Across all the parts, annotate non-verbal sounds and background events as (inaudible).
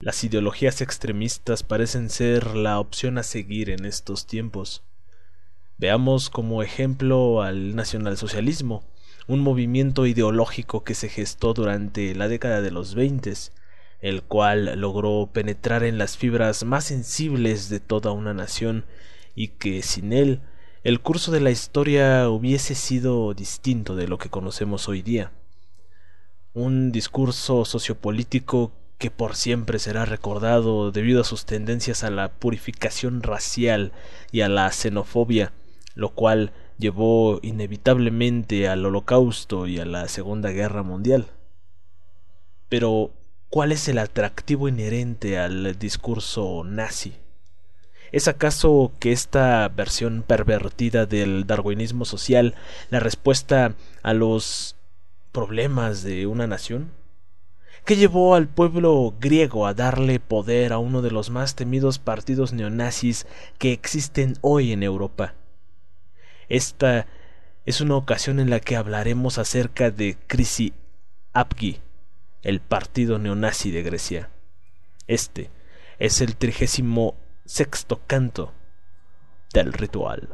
Las ideologías extremistas parecen ser la opción a seguir en estos tiempos. Veamos como ejemplo al nacionalsocialismo, un movimiento ideológico que se gestó durante la década de los 20, el cual logró penetrar en las fibras más sensibles de toda una nación y que sin él el curso de la historia hubiese sido distinto de lo que conocemos hoy día. Un discurso sociopolítico que por siempre será recordado debido a sus tendencias a la purificación racial y a la xenofobia, lo cual llevó inevitablemente al holocausto y a la Segunda Guerra Mundial. Pero, ¿cuál es el atractivo inherente al discurso nazi? ¿Es acaso que esta versión pervertida del darwinismo social la respuesta a los problemas de una nación? ¿Qué llevó al pueblo griego a darle poder a uno de los más temidos partidos neonazis que existen hoy en Europa? Esta es una ocasión en la que hablaremos acerca de Krisi Apgi, el partido neonazi de Grecia. Este es el trigésimo sexto canto del ritual.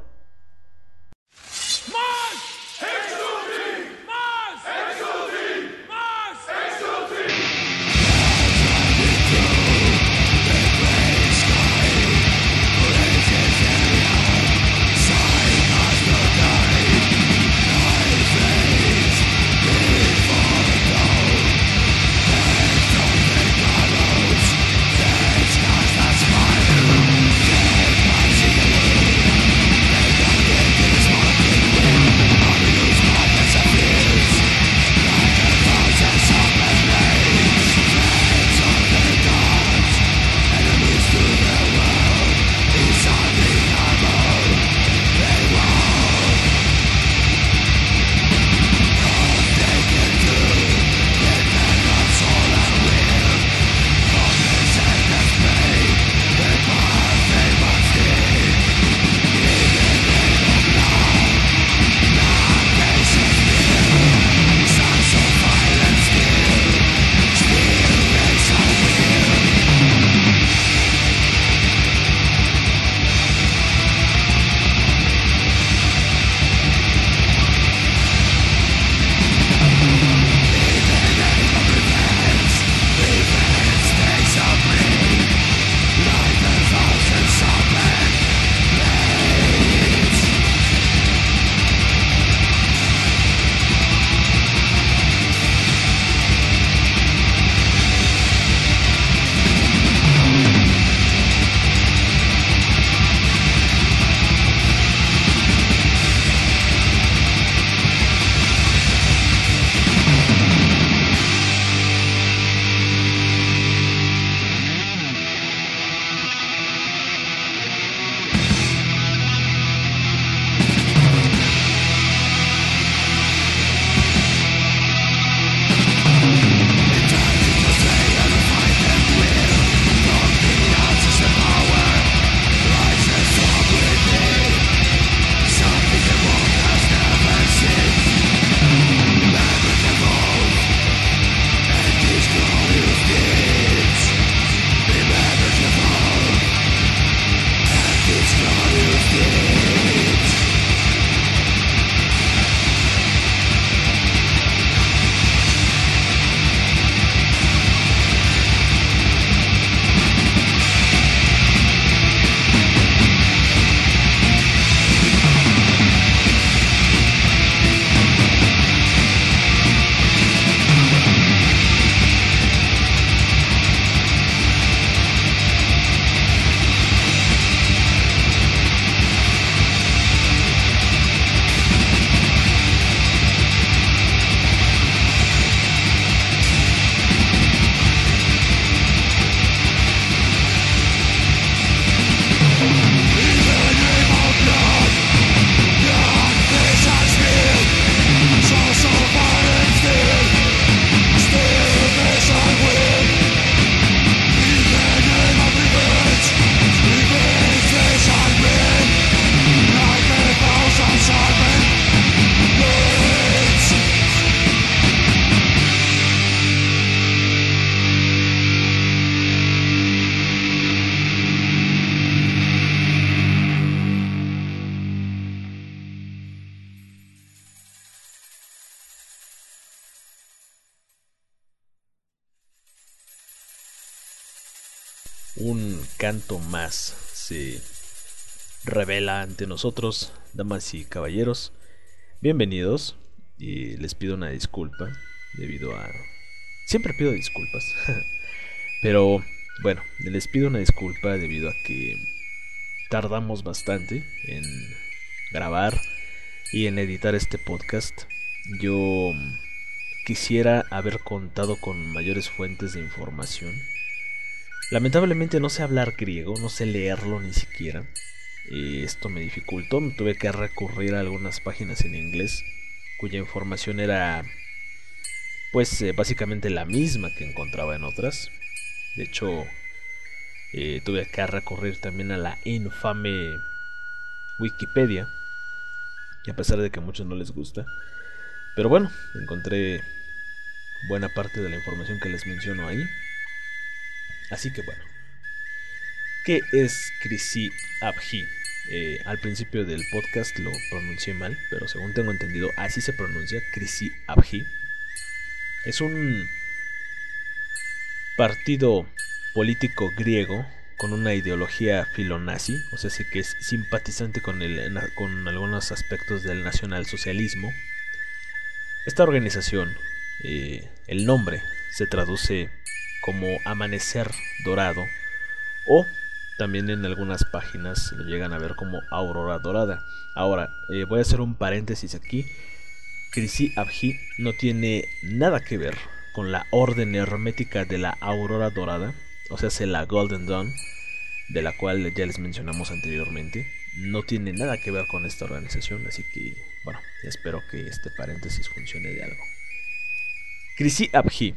Revela ante nosotros, damas y caballeros. Bienvenidos y les pido una disculpa debido a... Siempre pido disculpas. (laughs) Pero bueno, les pido una disculpa debido a que tardamos bastante en grabar y en editar este podcast. Yo quisiera haber contado con mayores fuentes de información. Lamentablemente no sé hablar griego, no sé leerlo ni siquiera. Y esto me dificultó, me tuve que recurrir a algunas páginas en inglés cuya información era pues eh, básicamente la misma que encontraba en otras. De hecho, eh, tuve que recurrir también a la infame Wikipedia. Y a pesar de que a muchos no les gusta. Pero bueno, encontré buena parte de la información que les menciono ahí. Así que bueno. ¿Qué es Krisi Abhi? Eh, al principio del podcast lo pronuncié mal, pero según tengo entendido, así se pronuncia Krisi Abhi. Es un partido político griego con una ideología filonazi, o sea, sí que es simpatizante con algunos aspectos del nacionalsocialismo. Esta organización, eh, el nombre se traduce como Amanecer Dorado o también en algunas páginas lo llegan a ver como Aurora Dorada. Ahora, eh, voy a hacer un paréntesis aquí. Krisi Abhi no tiene nada que ver con la orden hermética de la Aurora Dorada, o sea, la Golden Dawn, de la cual ya les mencionamos anteriormente. No tiene nada que ver con esta organización, así que, bueno, espero que este paréntesis funcione de algo. Krisi Abhi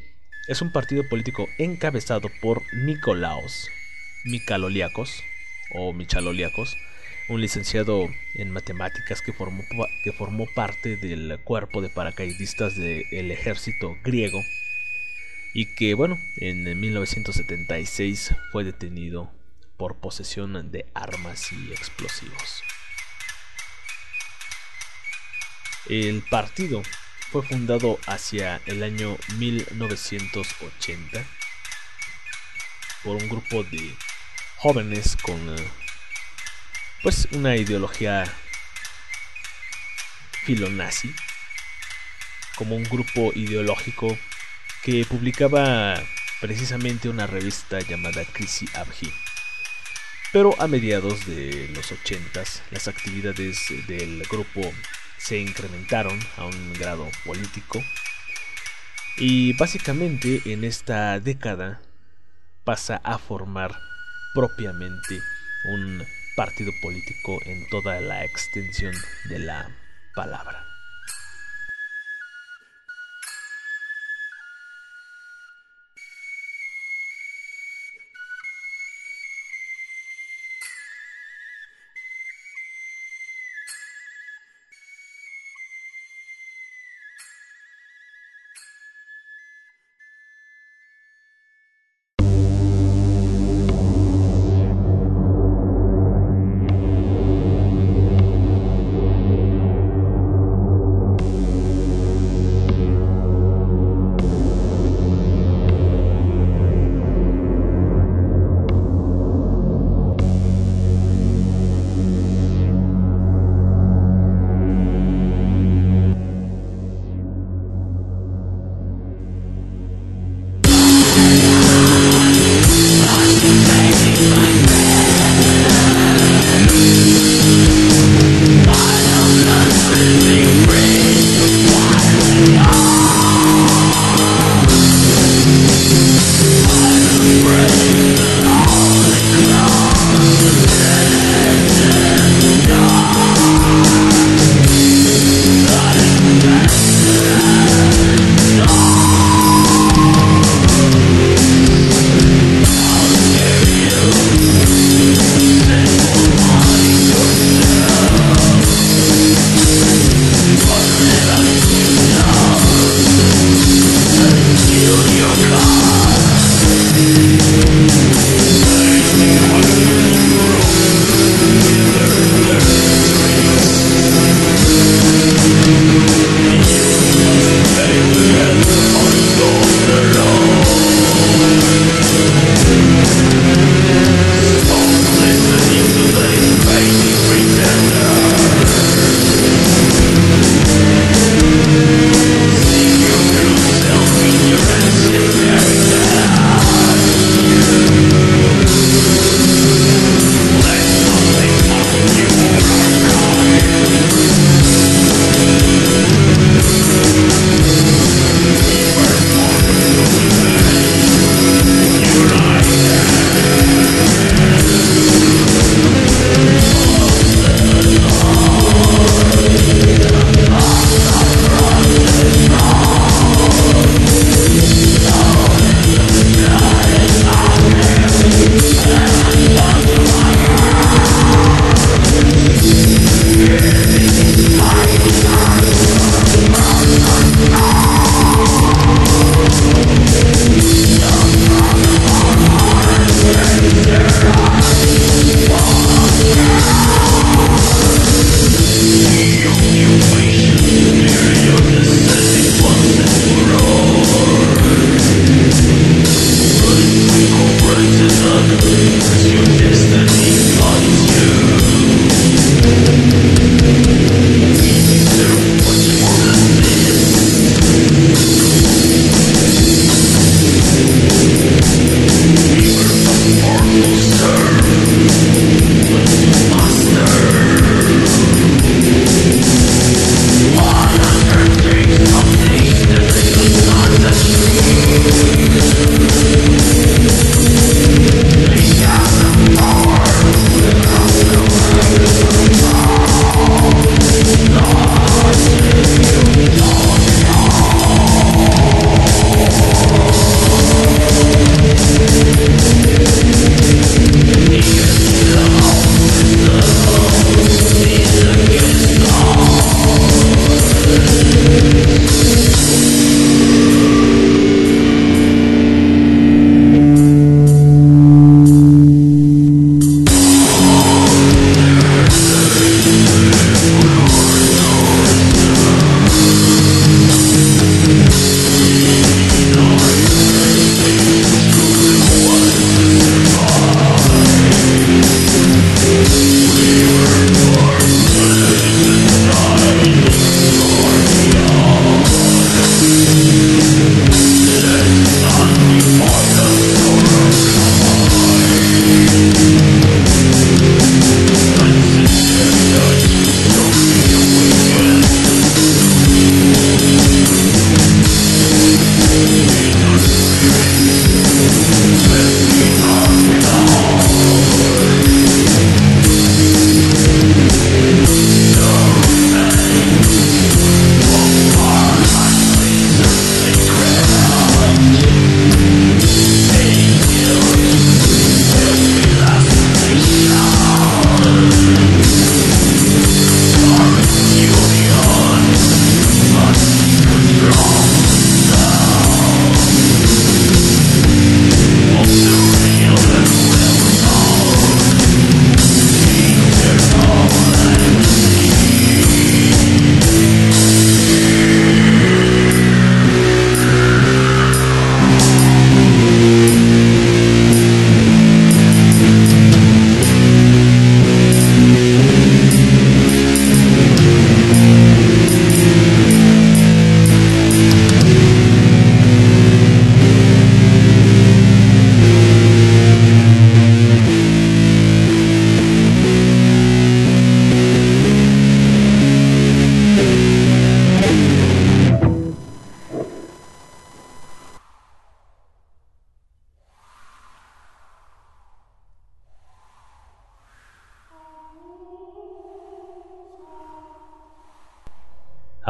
es un partido político encabezado por Nikolaos Micaloliakos o Michaloliakos, un licenciado en matemáticas que formó, que formó parte del cuerpo de paracaidistas del ejército griego y que bueno, en 1976 fue detenido por posesión de armas y explosivos. El partido fue fundado hacia el año 1980 por un grupo de jóvenes con eh, pues una ideología filonazi como un grupo ideológico que publicaba precisamente una revista llamada Krisi Abhi. Pero a mediados de los 80 las actividades del grupo se incrementaron a un grado político y básicamente en esta década pasa a formar propiamente un partido político en toda la extensión de la palabra.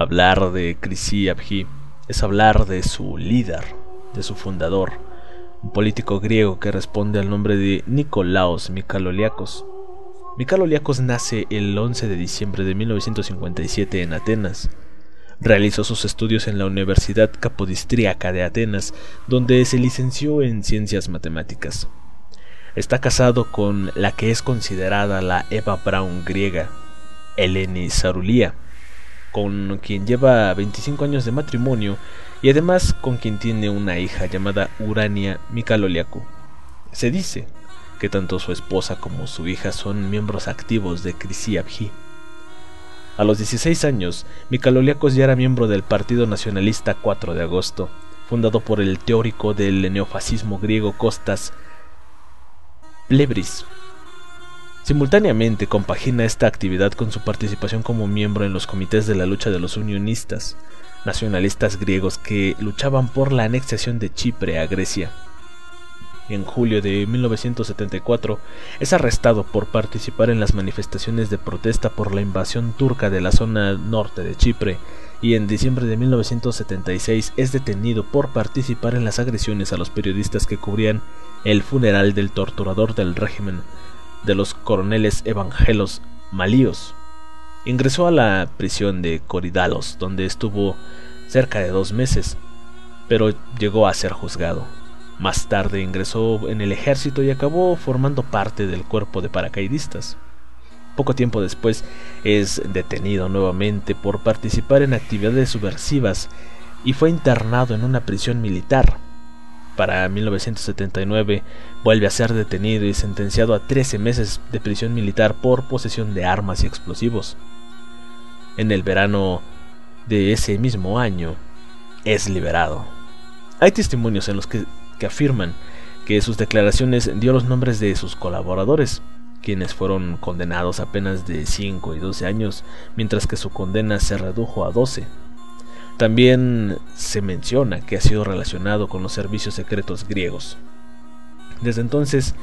Hablar de Krisi Abhi es hablar de su líder, de su fundador, un político griego que responde al nombre de Nikolaos Mikaloliakos. Mikaloliakos nace el 11 de diciembre de 1957 en Atenas. Realizó sus estudios en la Universidad Capodistríaca de Atenas, donde se licenció en ciencias matemáticas. Está casado con la que es considerada la Eva Braun griega, Eleni Sarulia con quien lleva 25 años de matrimonio y además con quien tiene una hija llamada Urania Mikaloliaku. Se dice que tanto su esposa como su hija son miembros activos de Krisiabji. A los 16 años, Mikaloliakos ya era miembro del Partido Nacionalista 4 de agosto, fundado por el teórico del neofascismo griego Costas Plebris. Simultáneamente compagina esta actividad con su participación como miembro en los comités de la lucha de los unionistas, nacionalistas griegos que luchaban por la anexación de Chipre a Grecia. En julio de 1974 es arrestado por participar en las manifestaciones de protesta por la invasión turca de la zona norte de Chipre y en diciembre de 1976 es detenido por participar en las agresiones a los periodistas que cubrían el funeral del torturador del régimen de los coroneles evangelos malíos. Ingresó a la prisión de Coridalos, donde estuvo cerca de dos meses, pero llegó a ser juzgado. Más tarde ingresó en el ejército y acabó formando parte del cuerpo de paracaidistas. Poco tiempo después es detenido nuevamente por participar en actividades subversivas y fue internado en una prisión militar para 1979 vuelve a ser detenido y sentenciado a 13 meses de prisión militar por posesión de armas y explosivos. En el verano de ese mismo año es liberado. Hay testimonios en los que, afirman que sus declaraciones dio los nombres de sus colaboradores, quienes fueron condenados a penas de 5 y 12 años, mientras que su condena se redujo a 12. También se menciona que ha sido relacionado con los servicios secretos griegos. Desde entonces,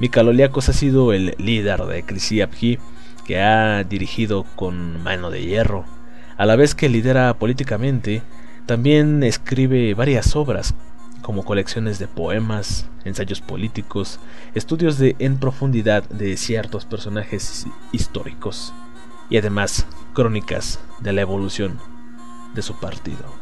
Mikaloliakos ha sido el líder de Krisiapji, que ha dirigido con mano de hierro. A la vez que lidera políticamente, también escribe varias obras, como colecciones de poemas, ensayos políticos, estudios en profundidad de ciertos personajes históricos y además crónicas de la evolución de su partido.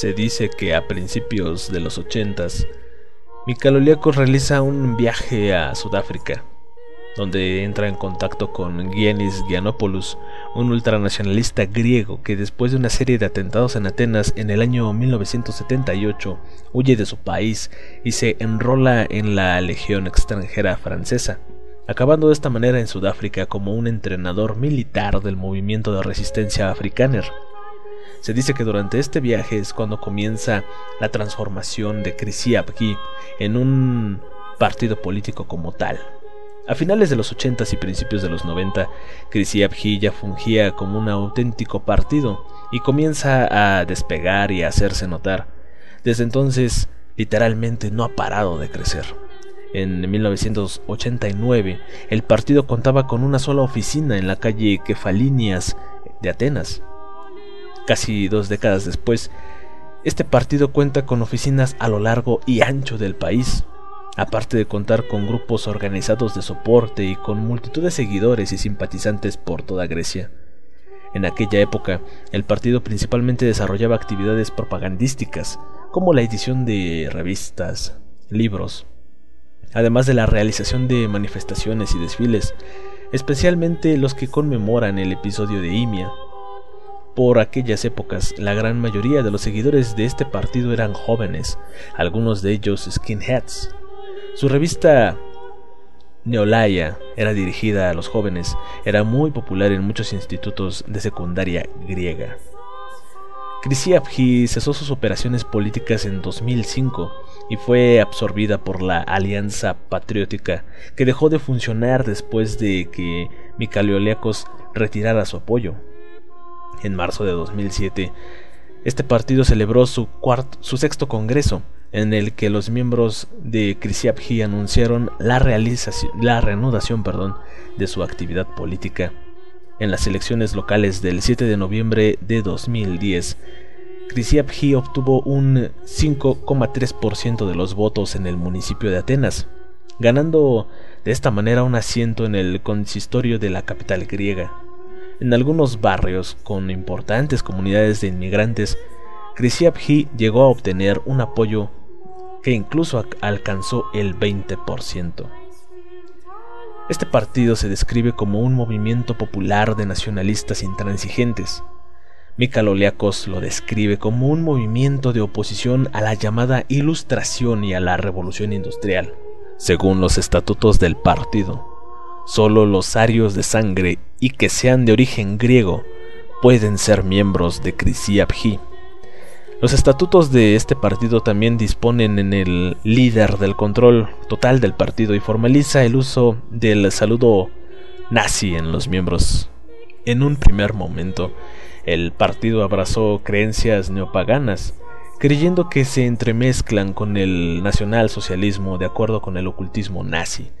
Se dice que a principios de los ochentas, Mikaloliakos realiza un viaje a Sudáfrica, donde entra en contacto con Giannis Giannopoulos, un ultranacionalista griego que después de una serie de atentados en Atenas en el año 1978 huye de su país y se enrola en la Legión extranjera francesa, acabando de esta manera en Sudáfrica como un entrenador militar del movimiento de resistencia afrikaner. Se dice que durante este viaje es cuando comienza la transformación de Krisiapki en un partido político como tal. A finales de los 80 y principios de los 90, Krisiapki ya fungía como un auténtico partido y comienza a despegar y a hacerse notar. Desde entonces, literalmente no ha parado de crecer. En 1989, el partido contaba con una sola oficina en la calle Kefalinias de Atenas. Casi dos décadas después, este partido cuenta con oficinas a lo largo y ancho del país, aparte de contar con grupos organizados de soporte y con multitud de seguidores y simpatizantes por toda Grecia. En aquella época, el partido principalmente desarrollaba actividades propagandísticas, como la edición de revistas, libros, además de la realización de manifestaciones y desfiles, especialmente los que conmemoran el episodio de Imia, por aquellas épocas, la gran mayoría de los seguidores de este partido eran jóvenes, algunos de ellos skinheads. Su revista Neolaya era dirigida a los jóvenes, era muy popular en muchos institutos de secundaria griega. Krisiaphi cesó sus operaciones políticas en 2005 y fue absorbida por la Alianza Patriótica, que dejó de funcionar después de que Mikhailiakos retirara su apoyo en marzo de 2007, este partido celebró su, su sexto congreso, en el que los miembros de Krisiapji anunciaron la, la reanudación perdón, de su actividad política. En las elecciones locales del 7 de noviembre de 2010, Krisiapji obtuvo un 5,3% de los votos en el municipio de Atenas, ganando de esta manera un asiento en el consistorio de la capital griega. En algunos barrios con importantes comunidades de inmigrantes, Krisiapji llegó a obtener un apoyo que incluso alcanzó el 20%. Este partido se describe como un movimiento popular de nacionalistas intransigentes. Mikaloliakos lo describe como un movimiento de oposición a la llamada Ilustración y a la Revolución Industrial, según los estatutos del partido. Solo los arios de sangre y que sean de origen griego pueden ser miembros de Krisiapji. Los estatutos de este partido también disponen en el líder del control total del partido y formaliza el uso del saludo nazi en los miembros. En un primer momento, el partido abrazó creencias neopaganas, creyendo que se entremezclan con el nacionalsocialismo de acuerdo con el ocultismo nazi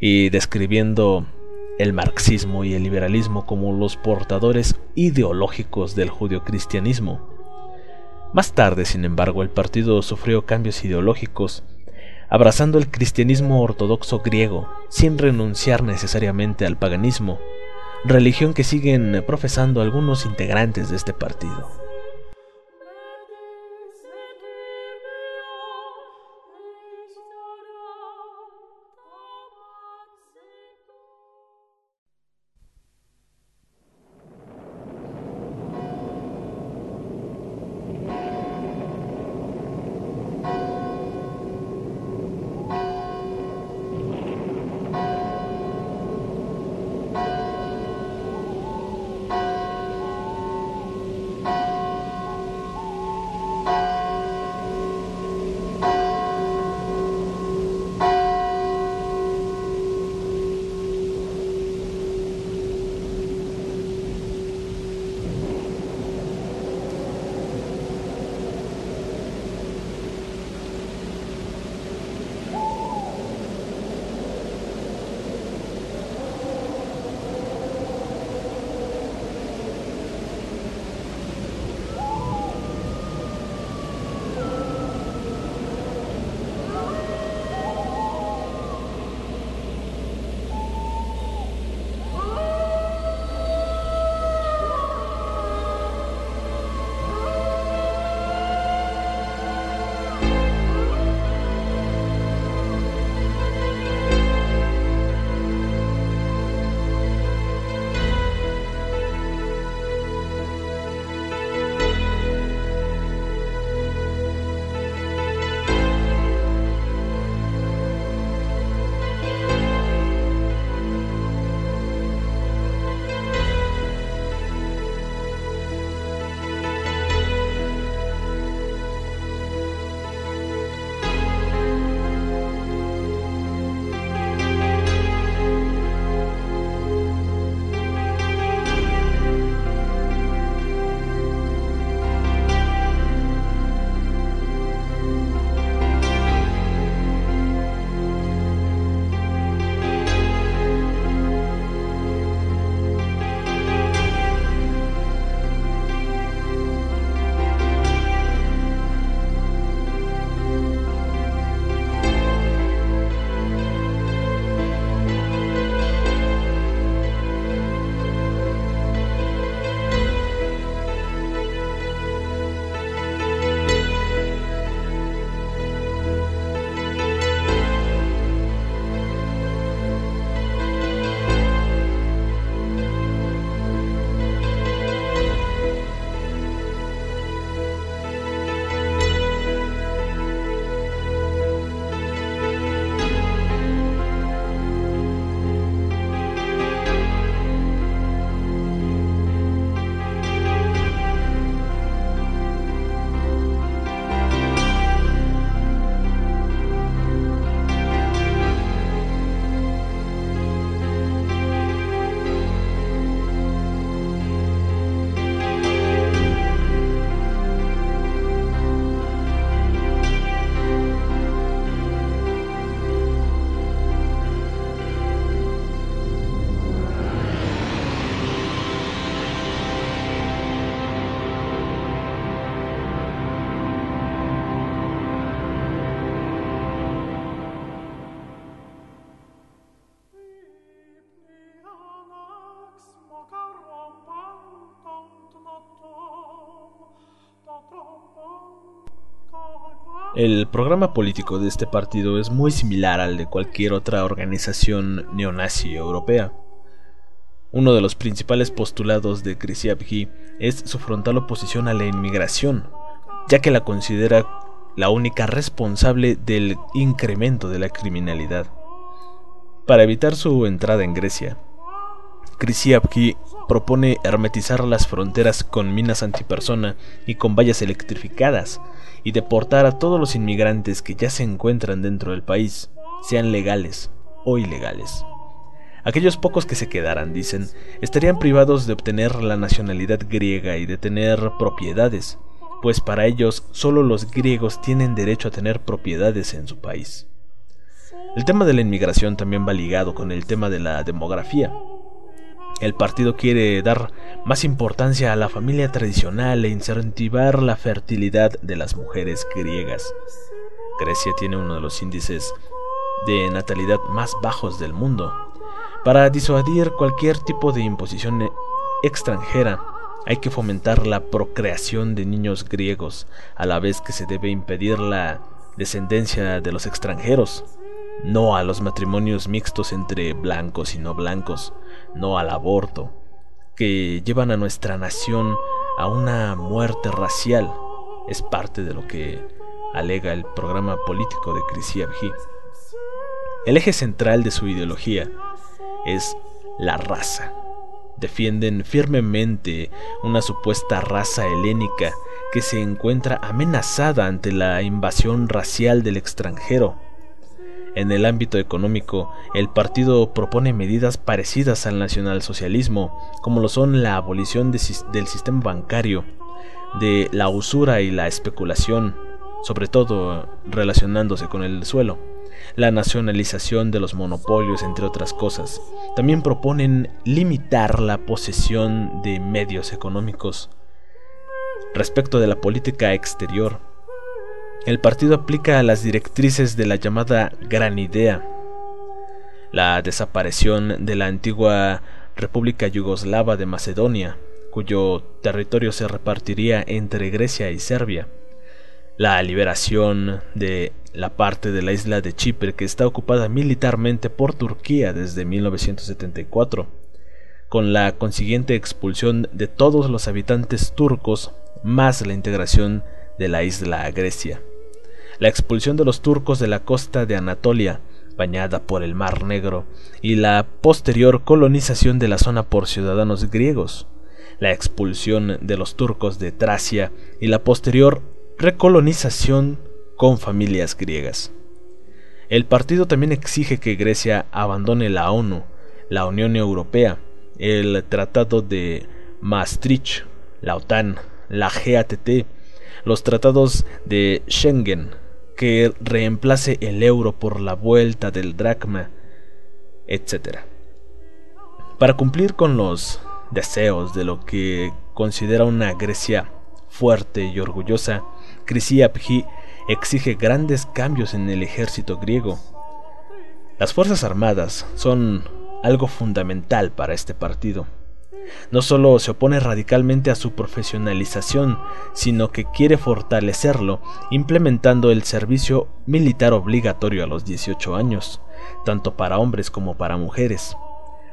y describiendo el marxismo y el liberalismo como los portadores ideológicos del judio-cristianismo. Más tarde, sin embargo, el partido sufrió cambios ideológicos, abrazando el cristianismo ortodoxo griego, sin renunciar necesariamente al paganismo, religión que siguen profesando algunos integrantes de este partido. El programa político de este partido es muy similar al de cualquier otra organización neonazi europea. Uno de los principales postulados de Krisiabji es su frontal oposición a la inmigración, ya que la considera la única responsable del incremento de la criminalidad. Para evitar su entrada en Grecia, Krisiabji propone hermetizar las fronteras con minas antipersona y con vallas electrificadas, y deportar a todos los inmigrantes que ya se encuentran dentro del país, sean legales o ilegales. Aquellos pocos que se quedaran, dicen, estarían privados de obtener la nacionalidad griega y de tener propiedades, pues para ellos solo los griegos tienen derecho a tener propiedades en su país. El tema de la inmigración también va ligado con el tema de la demografía, el partido quiere dar más importancia a la familia tradicional e incentivar la fertilidad de las mujeres griegas. Grecia tiene uno de los índices de natalidad más bajos del mundo. Para disuadir cualquier tipo de imposición extranjera, hay que fomentar la procreación de niños griegos, a la vez que se debe impedir la descendencia de los extranjeros no a los matrimonios mixtos entre blancos y no blancos, no al aborto, que llevan a nuestra nación a una muerte racial, es parte de lo que alega el programa político de Krisiabji. El eje central de su ideología es la raza. Defienden firmemente una supuesta raza helénica que se encuentra amenazada ante la invasión racial del extranjero en el ámbito económico, el partido propone medidas parecidas al nacionalsocialismo, como lo son la abolición del sistema bancario, de la usura y la especulación, sobre todo relacionándose con el suelo, la nacionalización de los monopolios, entre otras cosas. También proponen limitar la posesión de medios económicos. Respecto de la política exterior, el partido aplica las directrices de la llamada Gran Idea, la desaparición de la antigua República Yugoslava de Macedonia, cuyo territorio se repartiría entre Grecia y Serbia, la liberación de la parte de la isla de Chipre que está ocupada militarmente por Turquía desde 1974, con la consiguiente expulsión de todos los habitantes turcos más la integración de la isla a Grecia la expulsión de los turcos de la costa de Anatolia, bañada por el Mar Negro, y la posterior colonización de la zona por ciudadanos griegos, la expulsión de los turcos de Tracia y la posterior recolonización con familias griegas. El partido también exige que Grecia abandone la ONU, la Unión Europea, el Tratado de Maastricht, la OTAN, la GATT, los tratados de Schengen, que reemplace el euro por la vuelta del dracma, etc. Para cumplir con los deseos de lo que considera una Grecia fuerte y orgullosa, Krisiapji exige grandes cambios en el ejército griego. Las Fuerzas Armadas son algo fundamental para este partido no solo se opone radicalmente a su profesionalización, sino que quiere fortalecerlo, implementando el servicio militar obligatorio a los 18 años, tanto para hombres como para mujeres.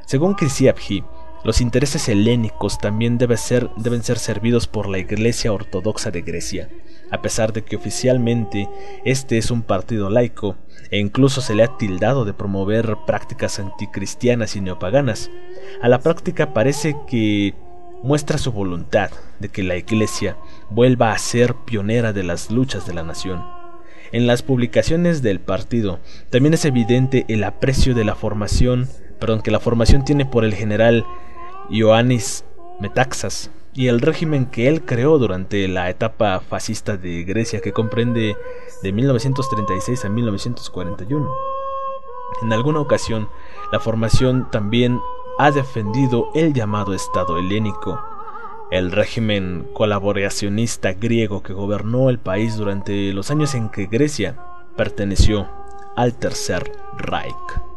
Según Krisiabji, los intereses helénicos también deben ser, deben ser servidos por la Iglesia Ortodoxa de Grecia, a pesar de que oficialmente este es un partido laico, e incluso se le ha tildado de promover prácticas anticristianas y neopaganas. A la práctica parece que muestra su voluntad de que la Iglesia vuelva a ser pionera de las luchas de la nación. En las publicaciones del partido también es evidente el aprecio de la formación, perdón, que la formación tiene por el general Ioannis Metaxas y el régimen que él creó durante la etapa fascista de Grecia que comprende de 1936 a 1941. En alguna ocasión, la formación también ha defendido el llamado Estado helénico, el régimen colaboracionista griego que gobernó el país durante los años en que Grecia perteneció al Tercer Reich.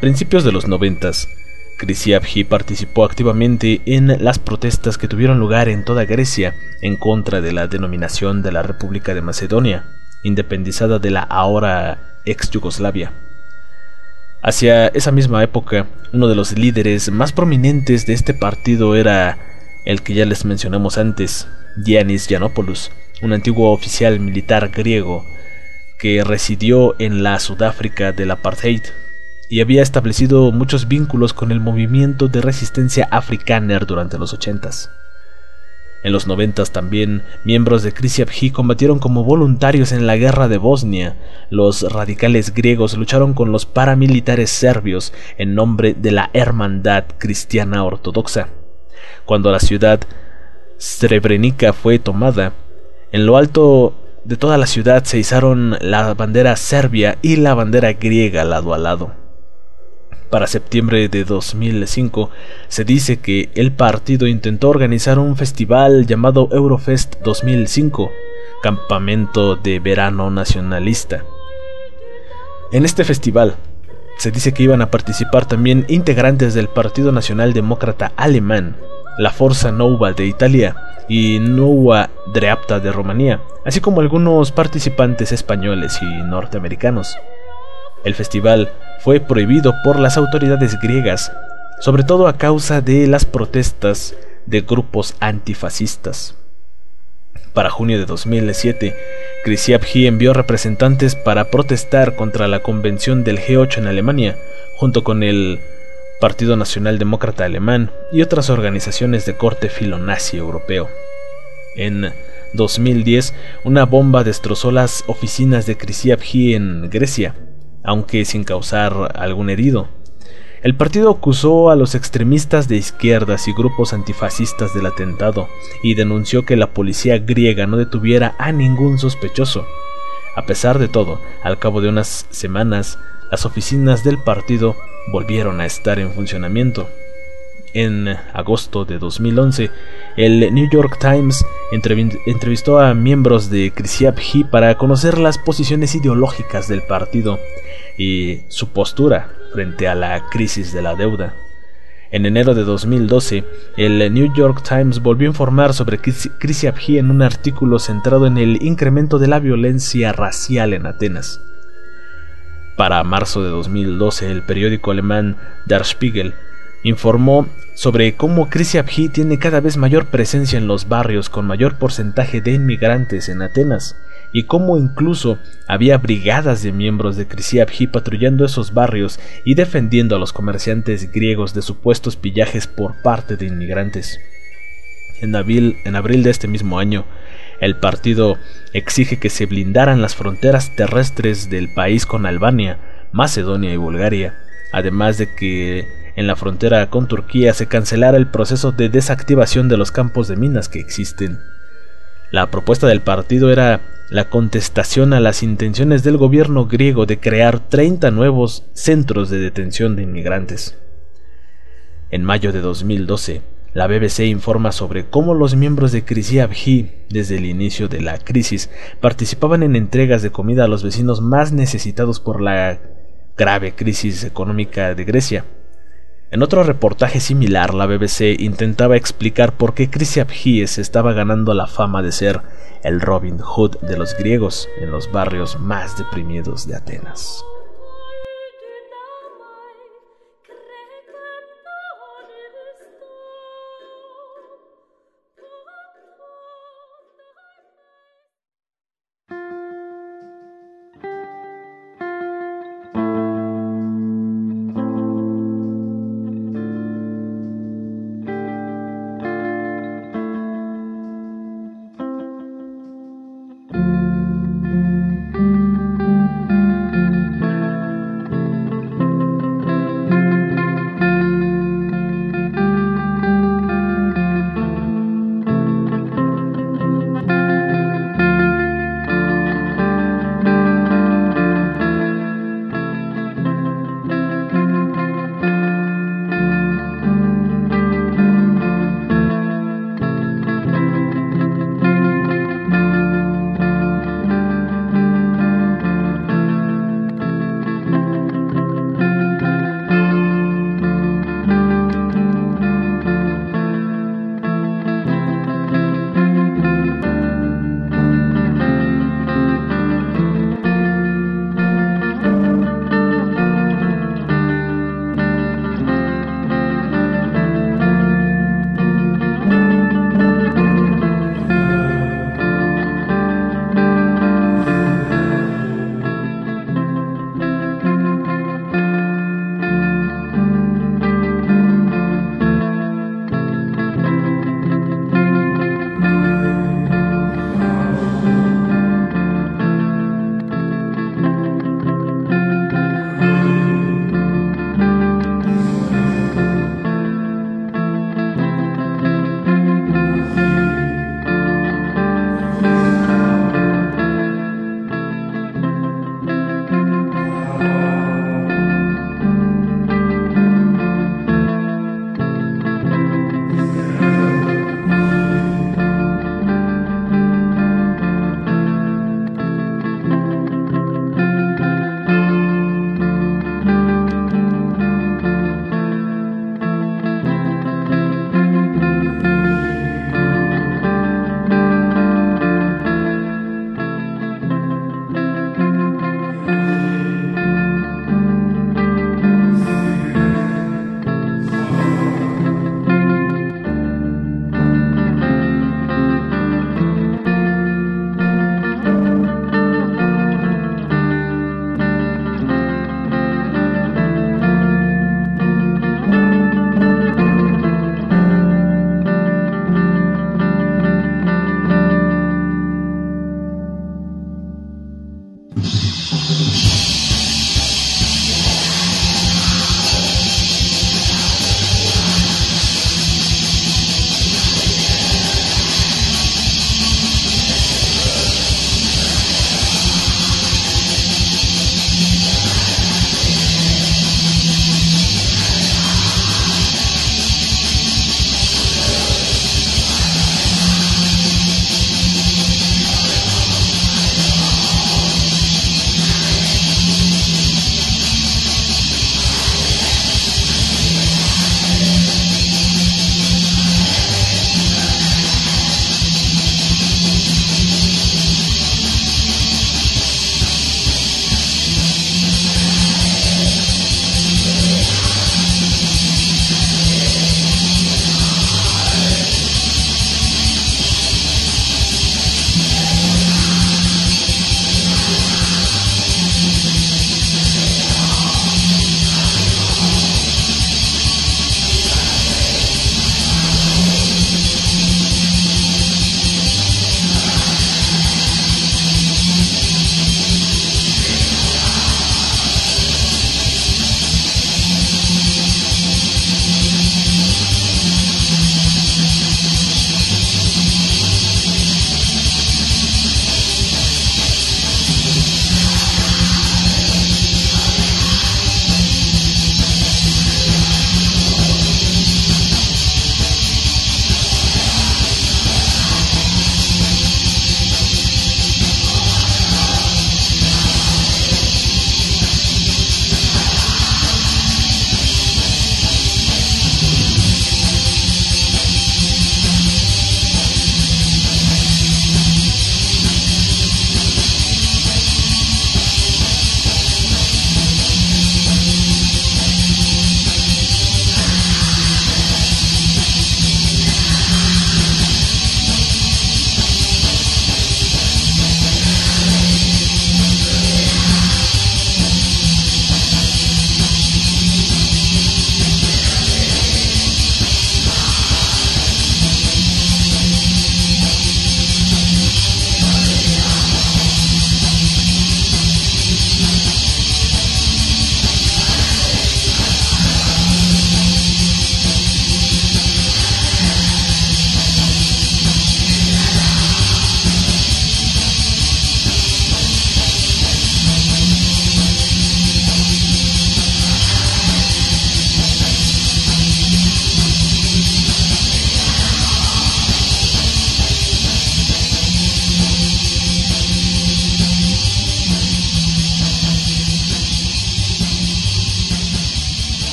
A principios de los noventas, Krisiabji participó activamente en las protestas que tuvieron lugar en toda Grecia en contra de la denominación de la República de Macedonia, independizada de la ahora ex Yugoslavia. Hacia esa misma época, uno de los líderes más prominentes de este partido era el que ya les mencionamos antes, Giannis Giannopoulos, un antiguo oficial militar griego que residió en la Sudáfrica del apartheid y había establecido muchos vínculos con el movimiento de resistencia afrikaner durante los ochentas. En los noventas también, miembros de Krisiabji combatieron como voluntarios en la guerra de Bosnia. Los radicales griegos lucharon con los paramilitares serbios en nombre de la Hermandad Cristiana Ortodoxa. Cuando la ciudad Srebrenica fue tomada, en lo alto de toda la ciudad se izaron la bandera serbia y la bandera griega lado a lado. Para septiembre de 2005 se dice que el partido intentó organizar un festival llamado Eurofest 2005, campamento de verano nacionalista. En este festival se dice que iban a participar también integrantes del Partido Nacional Demócrata Alemán, la Forza Nova de Italia y Nueva Dreapta de Rumanía, así como algunos participantes españoles y norteamericanos. El festival fue prohibido por las autoridades griegas, sobre todo a causa de las protestas de grupos antifascistas. Para junio de 2007, Krisiabji envió representantes para protestar contra la convención del G8 en Alemania, junto con el Partido Nacional Demócrata Alemán y otras organizaciones de corte filonazi europeo. En 2010, una bomba destrozó las oficinas de Krisiabji en Grecia, aunque sin causar algún herido. El partido acusó a los extremistas de izquierdas y grupos antifascistas del atentado y denunció que la policía griega no detuviera a ningún sospechoso. A pesar de todo, al cabo de unas semanas, las oficinas del partido volvieron a estar en funcionamiento. En agosto de 2011, el New York Times entrevistó a miembros de Krisiabji para conocer las posiciones ideológicas del partido y su postura frente a la crisis de la deuda. En enero de 2012, el New York Times volvió a informar sobre Krisiabji en un artículo centrado en el incremento de la violencia racial en Atenas. Para marzo de 2012, el periódico alemán Der Spiegel informó sobre cómo Krisiabji tiene cada vez mayor presencia en los barrios con mayor porcentaje de inmigrantes en Atenas y cómo incluso había brigadas de miembros de Krisiabji patrullando esos barrios y defendiendo a los comerciantes griegos de supuestos pillajes por parte de inmigrantes. En abril, en abril de este mismo año, el partido exige que se blindaran las fronteras terrestres del país con Albania, Macedonia y Bulgaria, además de que en la frontera con Turquía se cancelara el proceso de desactivación de los campos de minas que existen. La propuesta del partido era la contestación a las intenciones del gobierno griego de crear 30 nuevos centros de detención de inmigrantes. En mayo de 2012, la BBC informa sobre cómo los miembros de Krisiabji, desde el inicio de la crisis, participaban en entregas de comida a los vecinos más necesitados por la grave crisis económica de Grecia. En otro reportaje similar, la BBC intentaba explicar por qué se estaba ganando la fama de ser el Robin Hood de los griegos en los barrios más deprimidos de Atenas.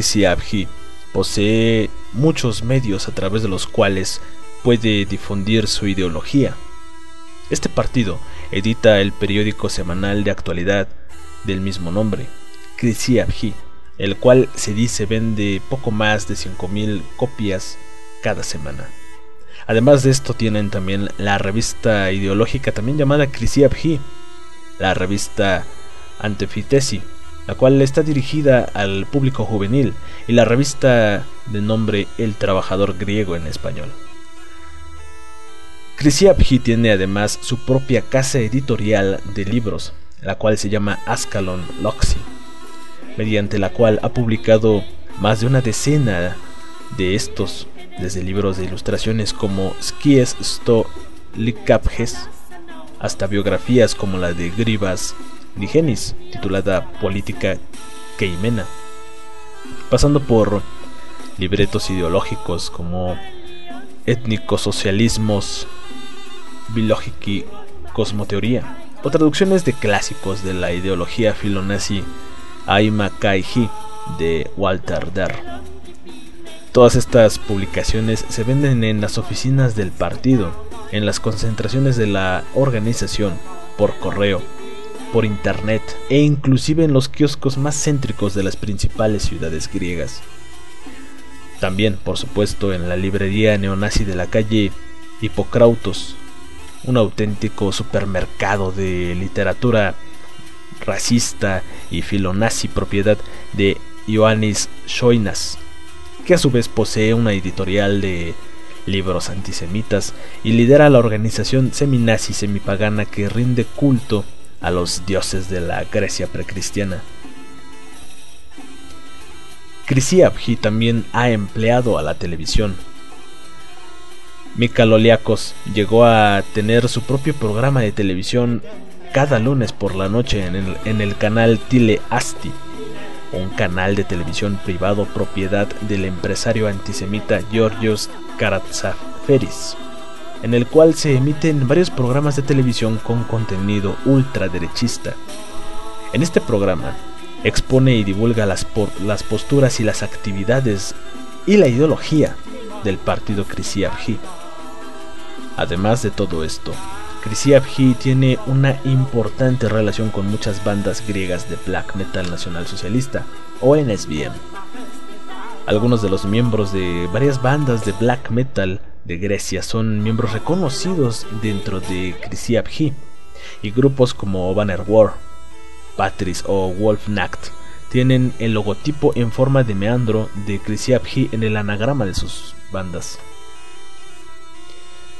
Krisi Abhi posee muchos medios a través de los cuales puede difundir su ideología. Este partido edita el periódico semanal de actualidad del mismo nombre, Krisi Abhi, el cual se dice vende poco más de 5.000 copias cada semana. Además de esto tienen también la revista ideológica también llamada Krisi la revista Antefitesi, la cual está dirigida al público juvenil, y la revista de nombre El Trabajador Griego en español. Krisiabji tiene además su propia casa editorial de libros, la cual se llama Ascalon Loxi, mediante la cual ha publicado más de una decena de estos, desde libros de ilustraciones como Skies Sto Likapjes, hasta biografías como la de Grivas Digenis, titulada Política Keimena, pasando por libretos ideológicos como étnico-socialismos, bilogiki, cosmoteoría, o traducciones de clásicos de la ideología filonazi Aima Kaiji de Walter Derr. Todas estas publicaciones se venden en las oficinas del partido, en las concentraciones de la organización, por correo, por internet e inclusive en los kioscos más céntricos de las principales ciudades griegas. También, por supuesto, en la librería neonazi de la calle Hipocrautos, un auténtico supermercado de literatura racista y filonazi propiedad de Ioannis Shoinas, que a su vez posee una editorial de libros antisemitas y lidera la organización seminazi semipagana que rinde culto a los dioses de la Grecia precristiana. Krisiabji también ha empleado a la televisión. Mikaloliakos llegó a tener su propio programa de televisión cada lunes por la noche en el, en el canal Tile Asti, un canal de televisión privado propiedad del empresario antisemita Georgios Karatzaferis en el cual se emiten varios programas de televisión con contenido ultraderechista. En este programa expone y divulga las, posturas y las actividades y la ideología del partido Krisiabji. Además de todo esto, Krisiabji tiene una importante relación con muchas bandas griegas de black metal nacional socialista, o NSBM. Algunos de los miembros de varias bandas de black metal de Grecia son miembros reconocidos dentro de Krisiabji y grupos como Banner War, Patris o Wolfnacht tienen el logotipo en forma de meandro de Krisiabji en el anagrama de sus bandas.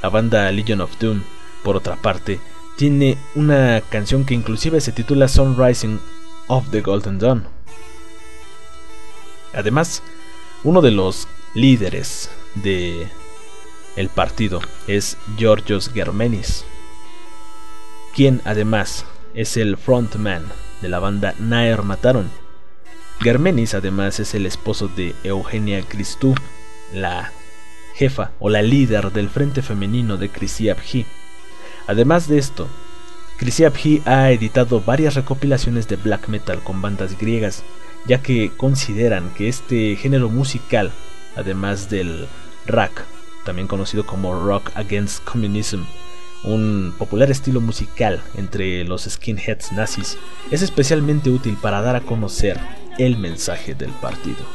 La banda Legion of Doom, por otra parte, tiene una canción que inclusive se titula Sunrising of the Golden Dawn. Además, uno de los líderes de el partido es Georgios Germenis, quien además es el frontman de la banda Naer Mataron. Germenis además es el esposo de Eugenia Christou, la jefa o la líder del frente femenino de Krisiabji. Además de esto, Krisiabji ha editado varias recopilaciones de black metal con bandas griegas, ya que consideran que este género musical, además del rack también conocido como Rock Against Communism, un popular estilo musical entre los skinheads nazis, es especialmente útil para dar a conocer el mensaje del partido.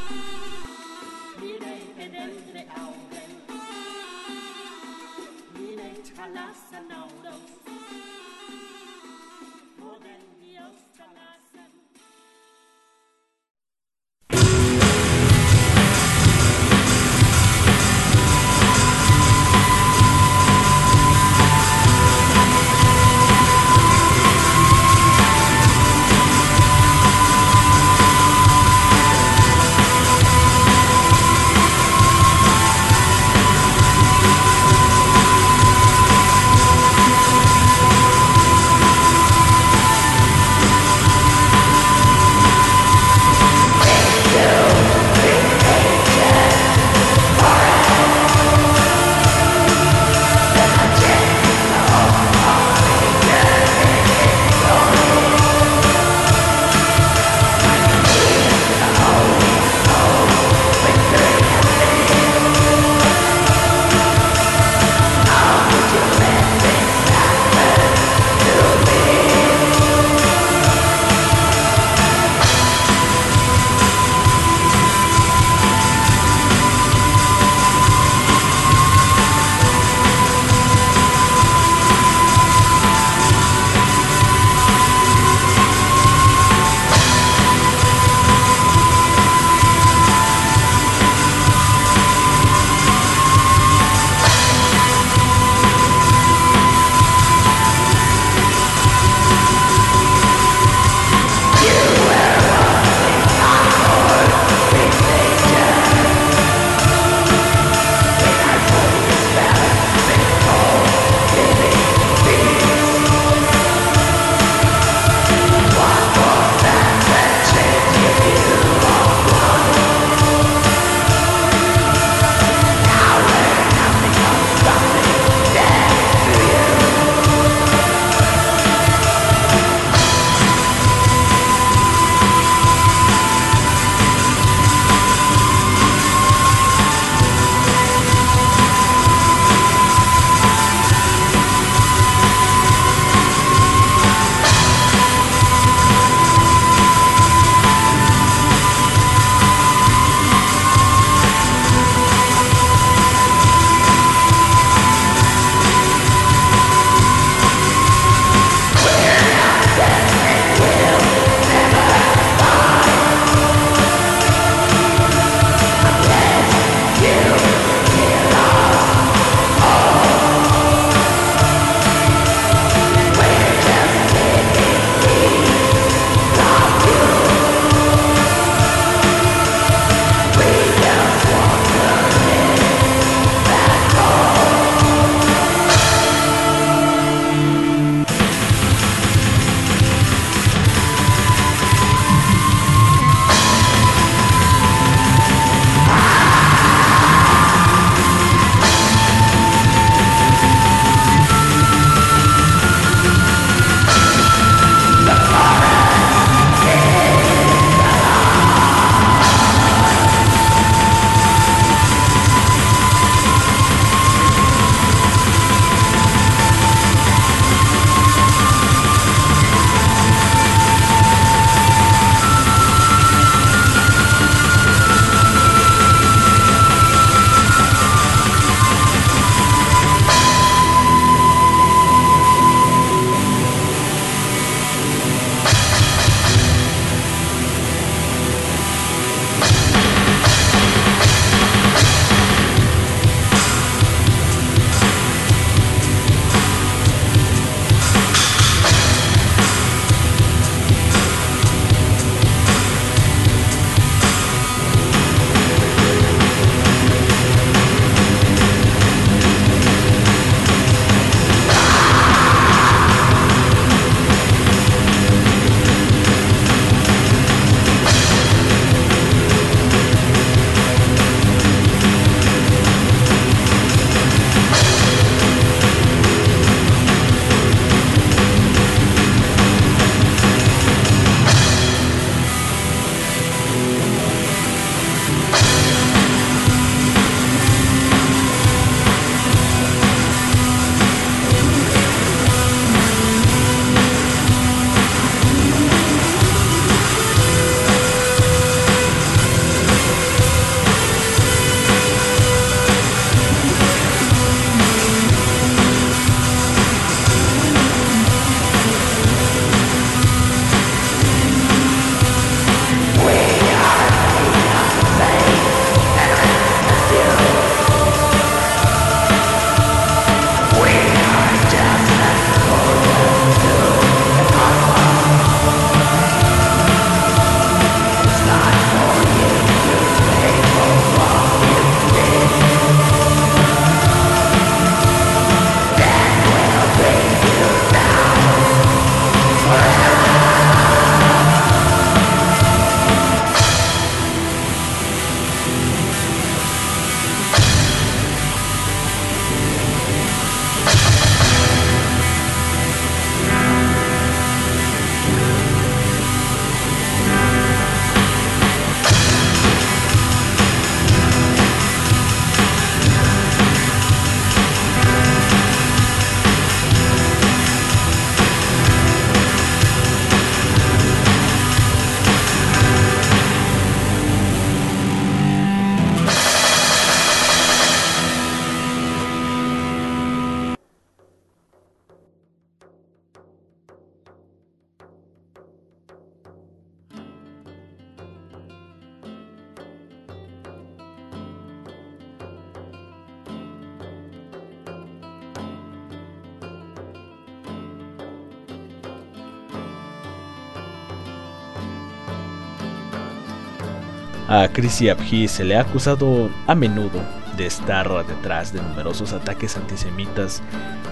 A Chrissy Abhi se le ha acusado a menudo de estar detrás de numerosos ataques antisemitas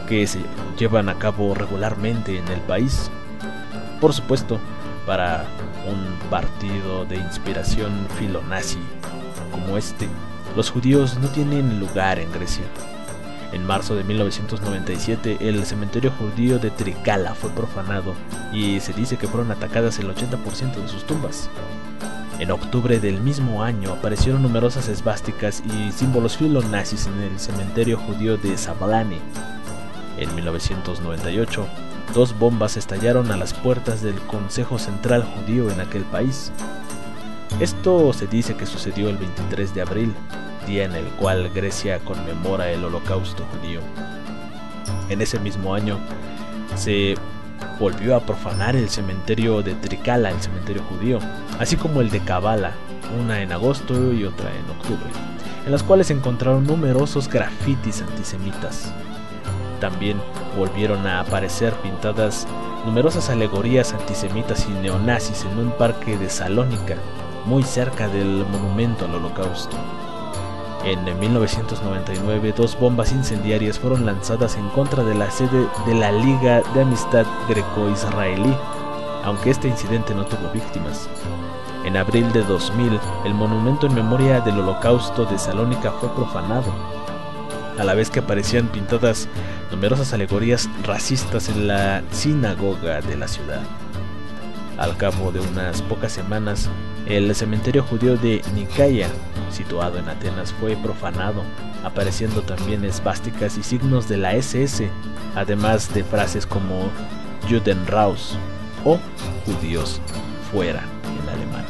que se llevan a cabo regularmente en el país. Por supuesto, para un partido de inspiración filonazi como este, los judíos no tienen lugar en Grecia. En marzo de 1997, el cementerio judío de Trikala fue profanado y se dice que fueron atacadas el 80% de sus tumbas. En octubre del mismo año aparecieron numerosas esvásticas y símbolos filonazis en el cementerio judío de Sablani. En 1998, dos bombas estallaron a las puertas del Consejo Central Judío en aquel país. Esto se dice que sucedió el 23 de abril, día en el cual Grecia conmemora el holocausto judío. En ese mismo año se volvió a profanar el cementerio de Trikala, el cementerio judío, así como el de Kabbalah, una en agosto y otra en octubre, en las cuales encontraron numerosos grafitis antisemitas. También volvieron a aparecer pintadas numerosas alegorías antisemitas y neonazis en un parque de Salónica, muy cerca del monumento al holocausto. En 1999, dos bombas incendiarias fueron lanzadas en contra de la sede de la Liga de Amistad Greco-Israelí, aunque este incidente no tuvo víctimas. En abril de 2000, el monumento en memoria del Holocausto de Salónica fue profanado, a la vez que aparecían pintadas numerosas alegorías racistas en la sinagoga de la ciudad. Al cabo de unas pocas semanas, el cementerio judío de Nikaya, situado en Atenas, fue profanado, apareciendo también esvásticas y signos de la SS, además de frases como Juden raus o judíos fuera en alemán.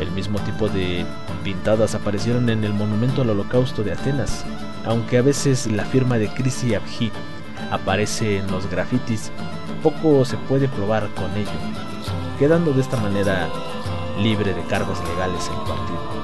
El mismo tipo de pintadas aparecieron en el monumento al holocausto de Atenas, aunque a veces la firma de Chrissy Abhi aparece en los grafitis, poco se puede probar con ello, quedando de esta manera libre de cargos legales el partido.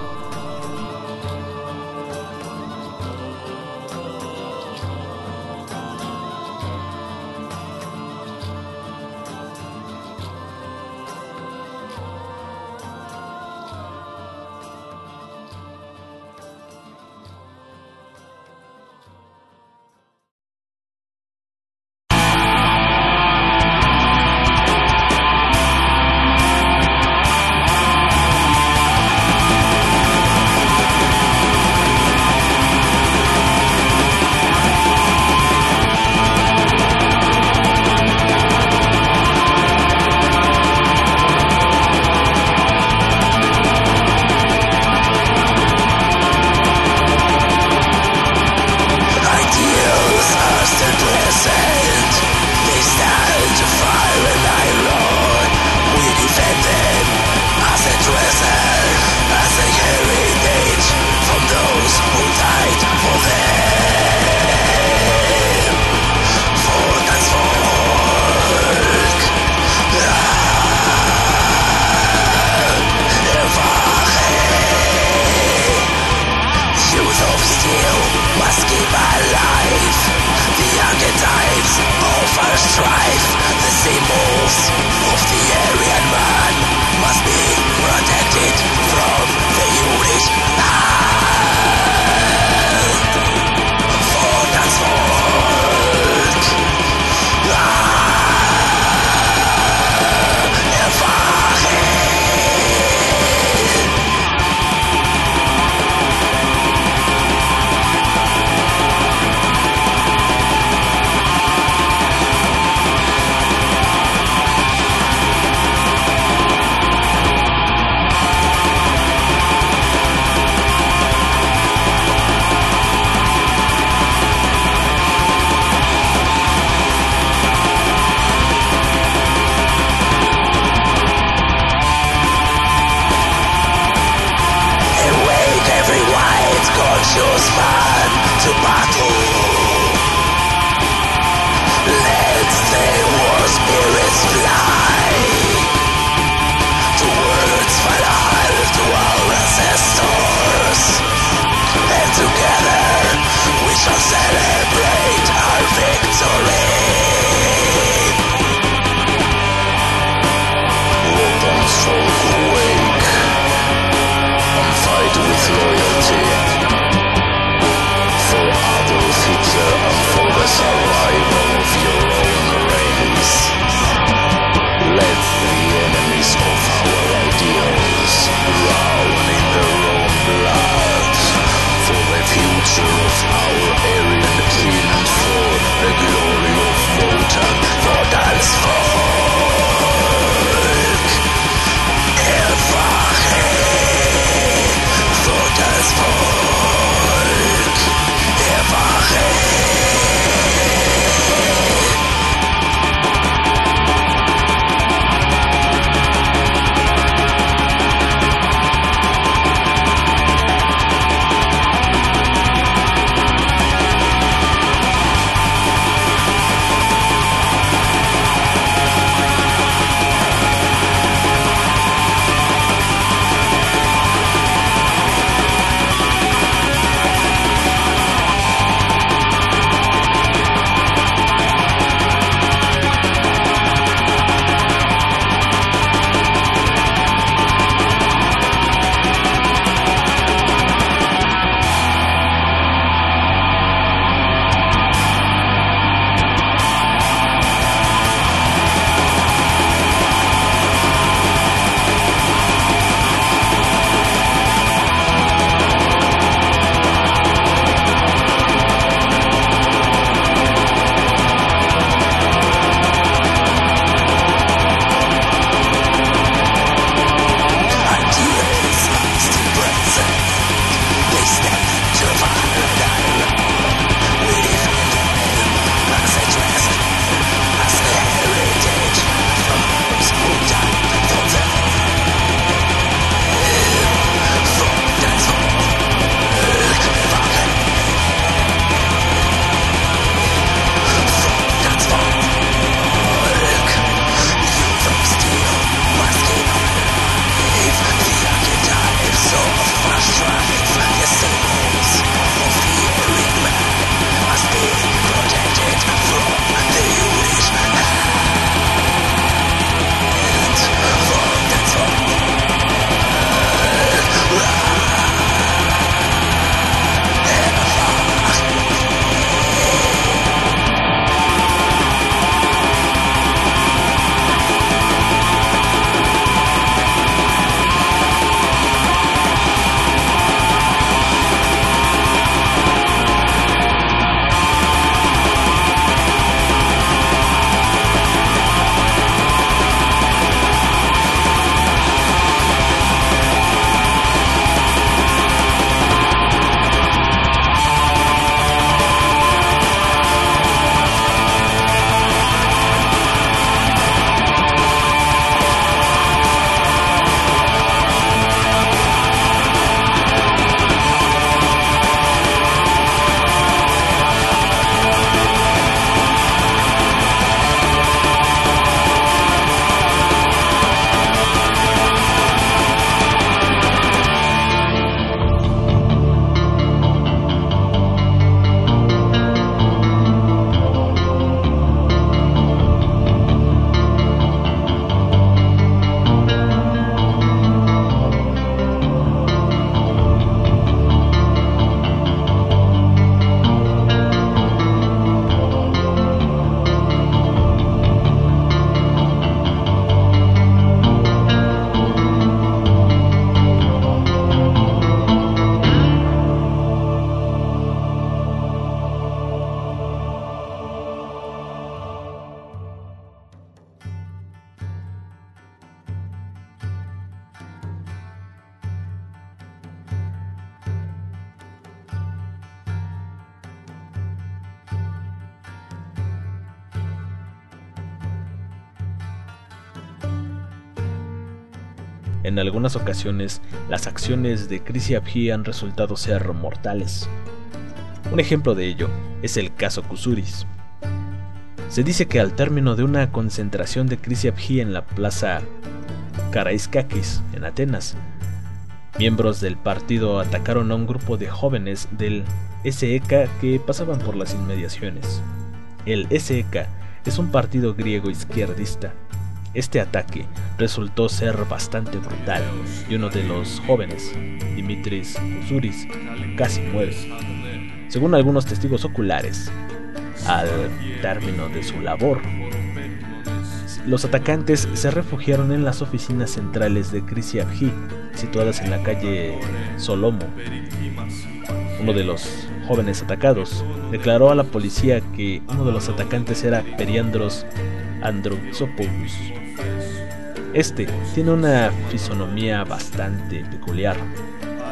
En algunas ocasiones, las acciones de Abhi han resultado ser mortales. Un ejemplo de ello es el caso Kusuris. Se dice que al término de una concentración de Chrissy Abhi en la plaza Karaiskakis, en Atenas, miembros del partido atacaron a un grupo de jóvenes del SEK que pasaban por las inmediaciones. El SEK es un partido griego izquierdista este ataque resultó ser bastante brutal y uno de los jóvenes, Dimitris Kusuris, casi muere. Según algunos testigos oculares, al término de su labor. Los atacantes se refugiaron en las oficinas centrales de Krisiabji, situadas en la calle Solomo. Uno de los jóvenes atacados declaró a la policía que uno de los atacantes era Periandros Androxopoulos. Este tiene una fisonomía bastante peculiar.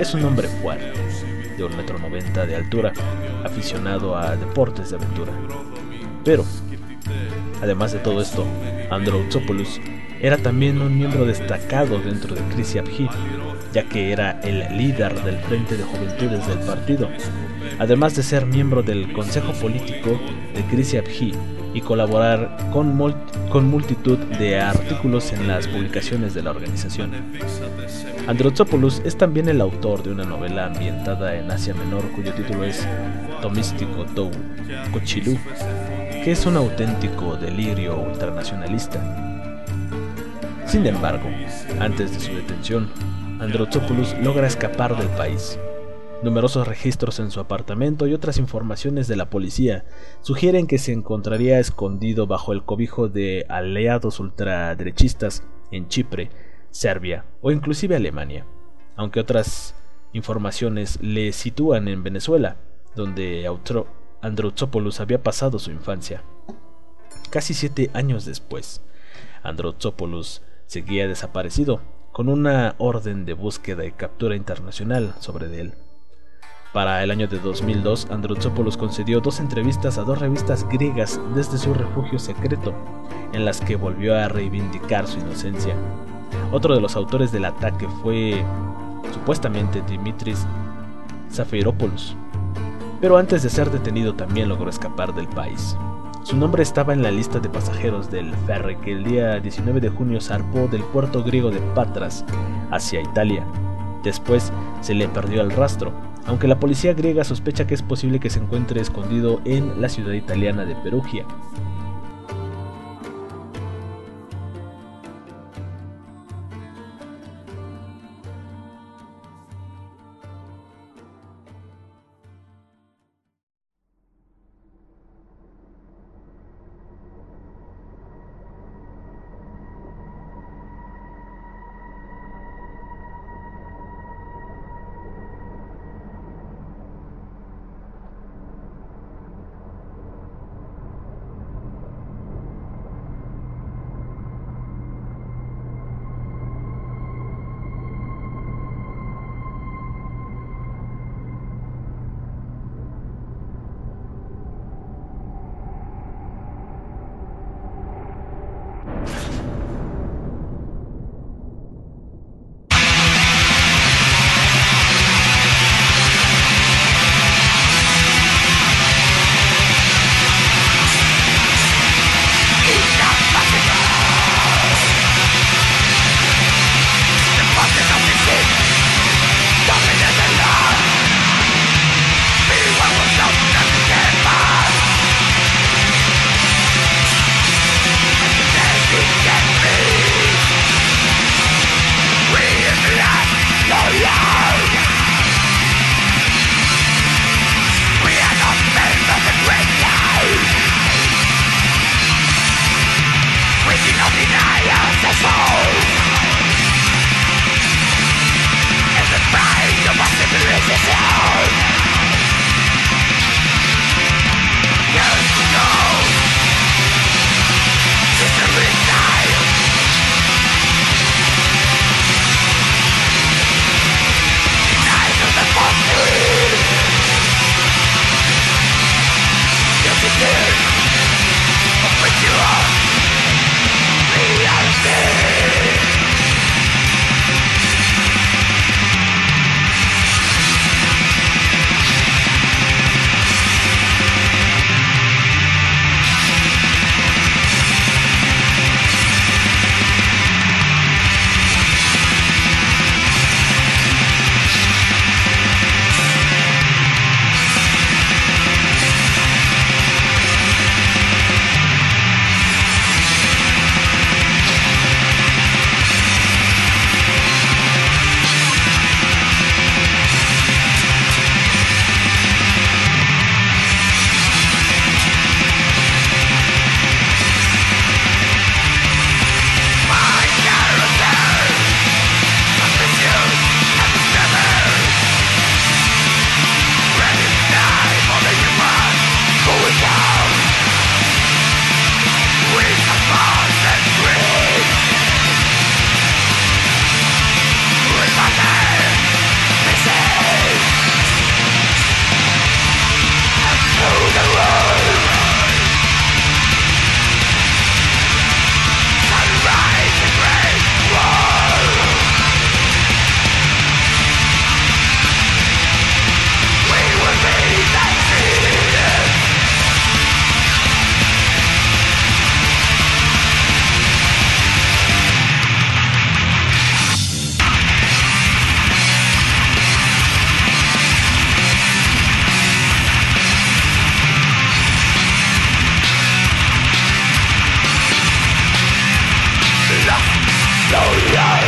Es un hombre fuerte, de 1,90 m de altura, aficionado a deportes de aventura. Pero, además de todo esto, Androxopoulos era también un miembro destacado dentro de Krisiabji, ya que era el líder del Frente de Juventudes del partido, además de ser miembro del Consejo Político de Krisiabji y colaborar con, multitud de artículos en las publicaciones de la organización. Androtsopoulos es también el autor de una novela ambientada en Asia Menor cuyo título es Tomístico Tou Cochilú, que es un auténtico delirio ultranacionalista. Sin embargo, antes de su detención, Androtsopoulos logra escapar del país Numerosos registros en su apartamento y otras informaciones de la policía sugieren que se encontraría escondido bajo el cobijo de aliados ultraderechistas en Chipre, Serbia o inclusive Alemania, aunque otras informaciones le sitúan en Venezuela, donde Androtsopoulos había pasado su infancia. Casi siete años después, Androtsopoulos seguía desaparecido, con una orden de búsqueda y captura internacional sobre él. Para el año de 2002, Androtsopoulos concedió dos entrevistas a dos revistas griegas desde su refugio secreto, en las que volvió a reivindicar su inocencia. Otro de los autores del ataque fue, supuestamente, Dimitris Zafiropoulos, pero antes de ser detenido también logró escapar del país. Su nombre estaba en la lista de pasajeros del ferry que el día 19 de junio zarpó del puerto griego de Patras hacia Italia. Después se le perdió el rastro, aunque la policía griega sospecha que es posible que se encuentre escondido en la ciudad italiana de Perugia. so young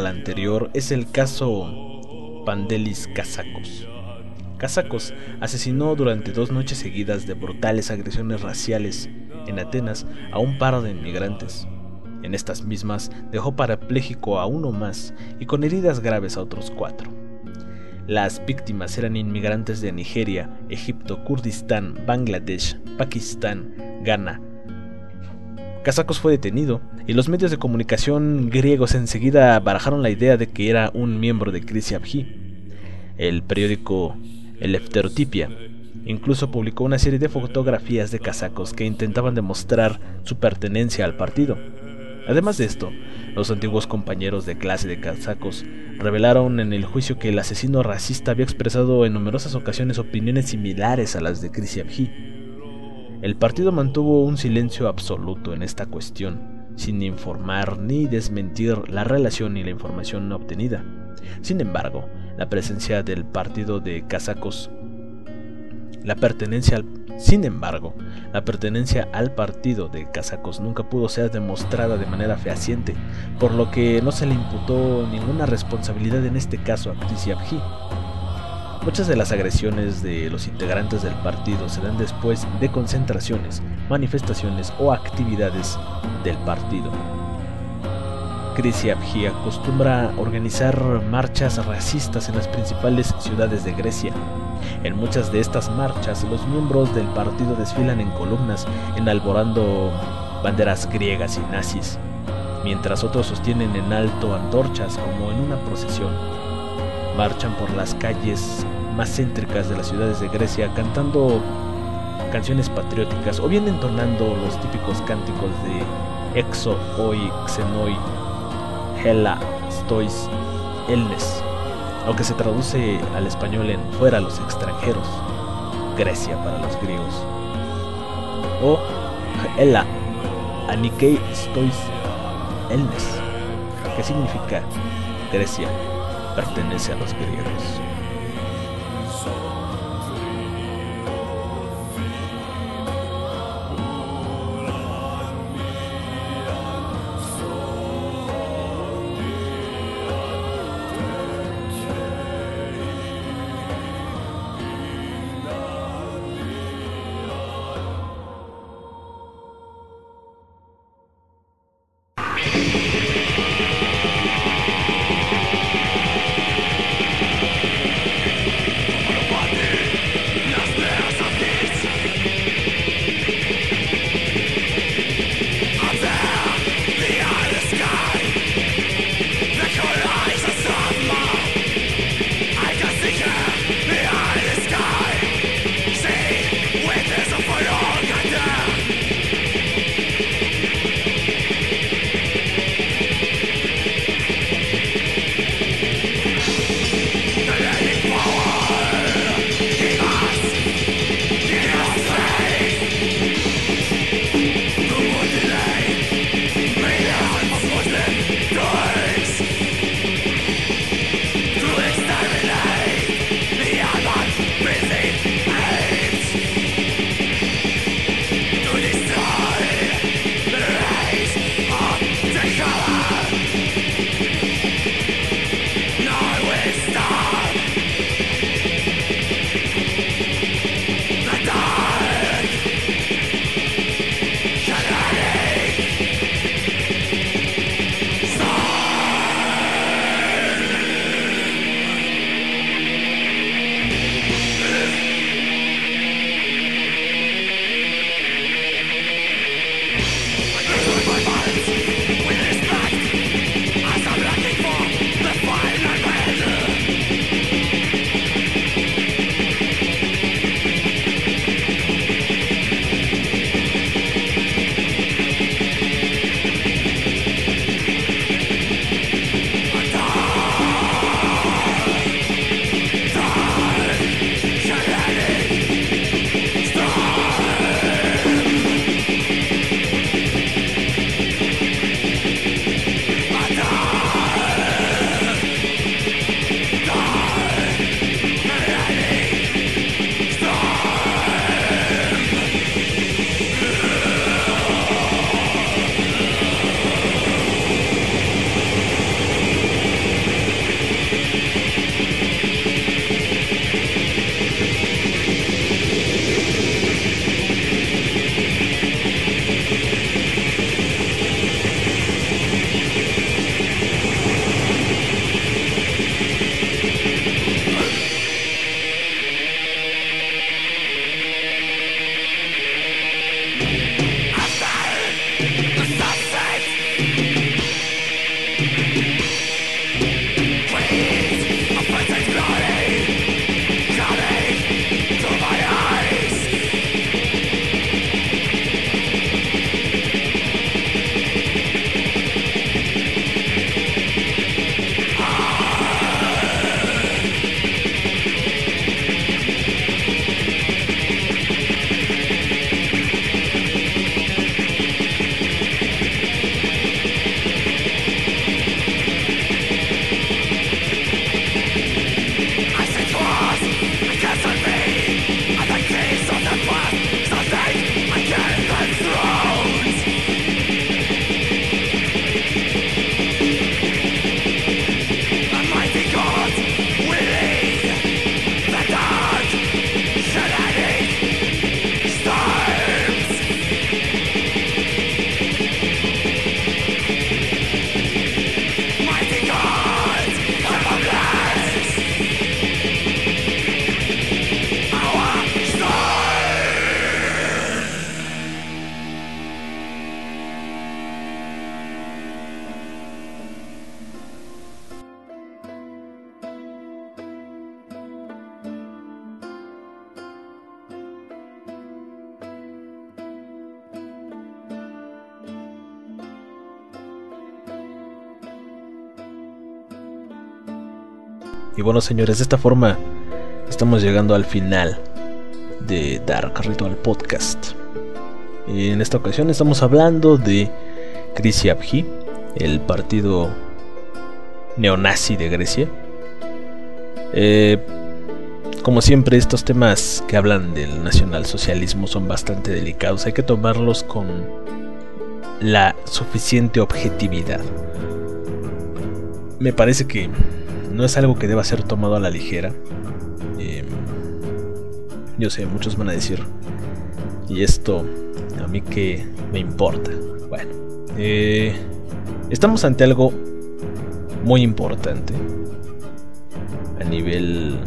al anterior es el caso Pandelis Casacos. Casacos asesinó durante dos noches seguidas de brutales agresiones raciales en Atenas a un par de inmigrantes. En estas mismas dejó parapléjico a uno más y con heridas graves a otros cuatro. Las víctimas eran inmigrantes de Nigeria, Egipto, Kurdistán, Bangladesh, Pakistán, Ghana, Casacos fue detenido y los medios de comunicación griegos enseguida barajaron la idea de que era un miembro de Abhi. El periódico El incluso publicó una serie de fotografías de casacos que intentaban demostrar su pertenencia al partido. Además de esto, los antiguos compañeros de clase de casacos revelaron en el juicio que el asesino racista había expresado en numerosas ocasiones opiniones similares a las de Abhi. El partido mantuvo un silencio absoluto en esta cuestión, sin informar ni desmentir la relación ni la información obtenida. Sin embargo, la presencia del partido de casacos, la pertenencia al, sin embargo, la pertenencia al partido de casacos nunca pudo ser demostrada de manera fehaciente, por lo que no se le imputó ninguna responsabilidad en este caso a Chris Abhi. Muchas de las agresiones de los integrantes del partido se dan después de concentraciones, manifestaciones o actividades del partido. Abhi acostumbra organizar marchas racistas en las principales ciudades de Grecia. En muchas de estas marchas, los miembros del partido desfilan en columnas, enalborando banderas griegas y nazis, mientras otros sostienen en alto antorchas como en una procesión marchan por las calles más céntricas de las ciudades de Grecia cantando canciones patrióticas o bien entonando los típicos cánticos de Exo, Oi, Xenoi, Hela, Stois, Elnes, lo que se traduce al español en fuera los extranjeros, Grecia para los griegos, o Hela, Anikei Stois, Elnes, que significa Grecia pertenece a los griegos. Y bueno, señores, de esta forma estamos llegando al final de Dark Ritual Podcast. En esta ocasión estamos hablando de Grisi Abhi, el partido neonazi de Grecia. Eh, como siempre, estos temas que hablan del nacionalsocialismo son bastante delicados. Hay que tomarlos con la suficiente objetividad. Me parece que no es algo que deba ser tomado a la ligera. Em, yo sé, muchos van a decir, y esto a mí que me importa. Bueno, eh, estamos ante algo muy importante a nivel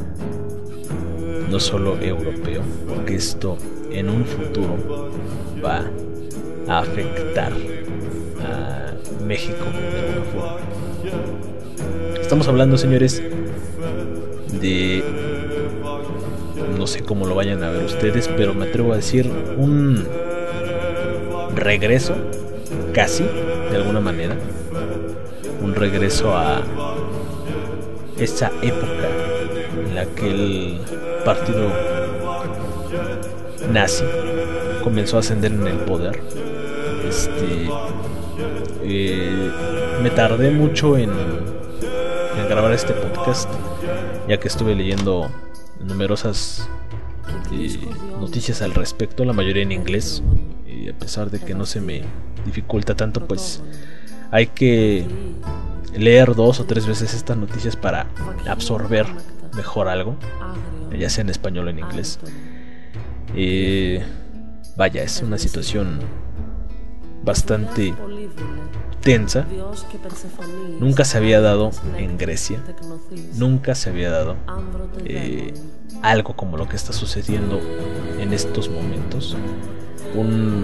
no solo europeo, porque esto en un futuro va a afectar a México. Estamos hablando, señores, de... No sé cómo lo vayan a ver ustedes, pero me atrevo a decir un regreso, casi, de alguna manera. Un regreso a esa época en la que el partido nazi comenzó a ascender en el poder. Este, eh, me tardé mucho en grabar este podcast, ya que estuve leyendo numerosas eh, noticias al respecto, la mayoría en inglés, y a pesar de que no se me dificulta tanto, pues hay que leer dos o tres veces estas noticias para absorber mejor algo, ya sea en español o en inglés. Eh, vaya, es una situación bastante nunca se había dado en Grecia, nunca se había dado eh, algo como lo que está sucediendo en estos momentos. Un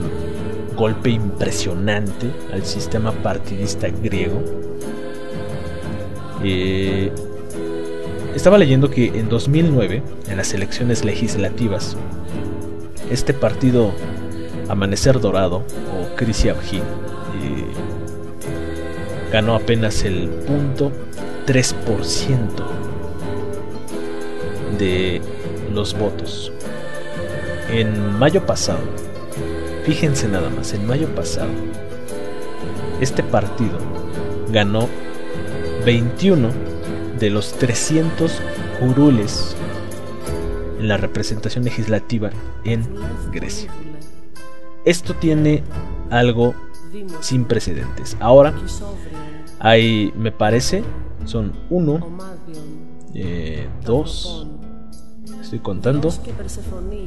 golpe impresionante al sistema partidista griego. Eh, estaba leyendo que en 2009, en las elecciones legislativas, este partido Amanecer Dorado o Krisiabji ganó apenas el punto 3% de los votos. En mayo pasado, fíjense nada más, en mayo pasado, este partido ganó 21 de los 300 curules en la representación legislativa en Grecia. Esto tiene algo sin precedentes. Ahora hay, me parece, son uno, eh, dos, estoy contando.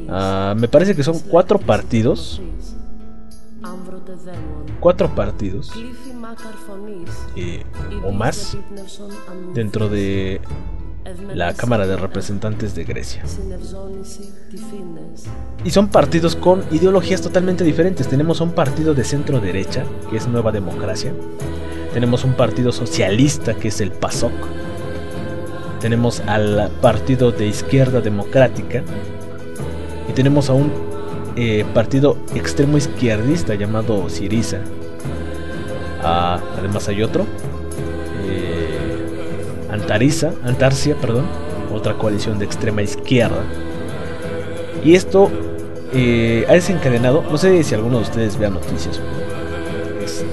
Ah, me parece que son cuatro partidos. Cuatro partidos. Eh, o más dentro de la Cámara de Representantes de Grecia. Y son partidos con ideologías totalmente diferentes. Tenemos un partido de centro derecha, que es Nueva Democracia. Tenemos un partido socialista, que es el PASOK. Tenemos al partido de izquierda democrática. Y tenemos a un eh, partido extremo izquierdista llamado Siriza. Ah, además hay otro Antariza, Antarcia, perdón, otra coalición de extrema izquierda. Y esto eh, ha desencadenado, no sé si alguno de ustedes vea noticias. Este,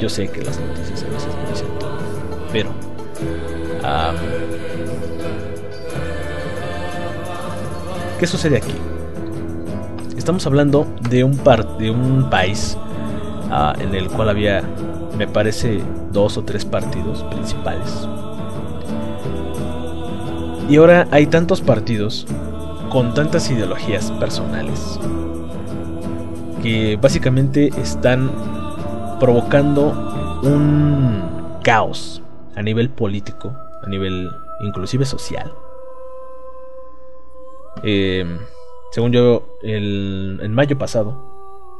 yo sé que las noticias a veces no dicen todo, pero ¿qué sucede aquí? Estamos hablando de un par, de un país ah, en el cual había, me parece, dos o tres partidos principales y ahora hay tantos partidos con tantas ideologías personales que básicamente están provocando un caos a nivel político, a nivel inclusive social. Eh, según yo, el, en mayo pasado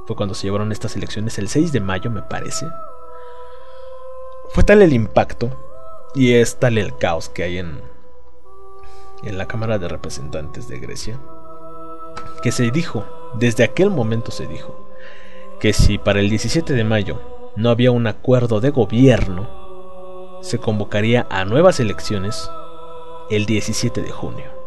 fue cuando se llevaron estas elecciones, el 6 de mayo me parece. Fue tal el impacto y es tal el caos que hay en, en la Cámara de Representantes de Grecia, que se dijo, desde aquel momento se dijo, que si para el 17 de mayo no había un acuerdo de gobierno, se convocaría a nuevas elecciones el 17 de junio.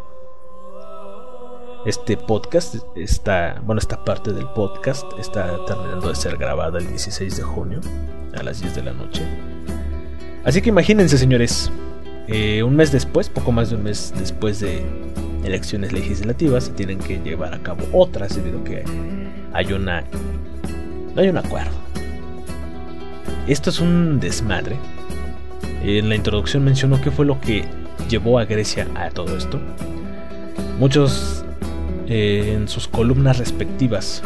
Este podcast está, bueno, esta parte del podcast está terminando de ser grabada el 16 de junio a las 10 de la noche. Así que imagínense, señores, eh, un mes después, poco más de un mes después de elecciones legislativas, se tienen que llevar a cabo otras debido a que hay una no hay un acuerdo. Esto es un desmadre. En la introducción mencionó qué fue lo que llevó a Grecia a todo esto. Muchos eh, en sus columnas respectivas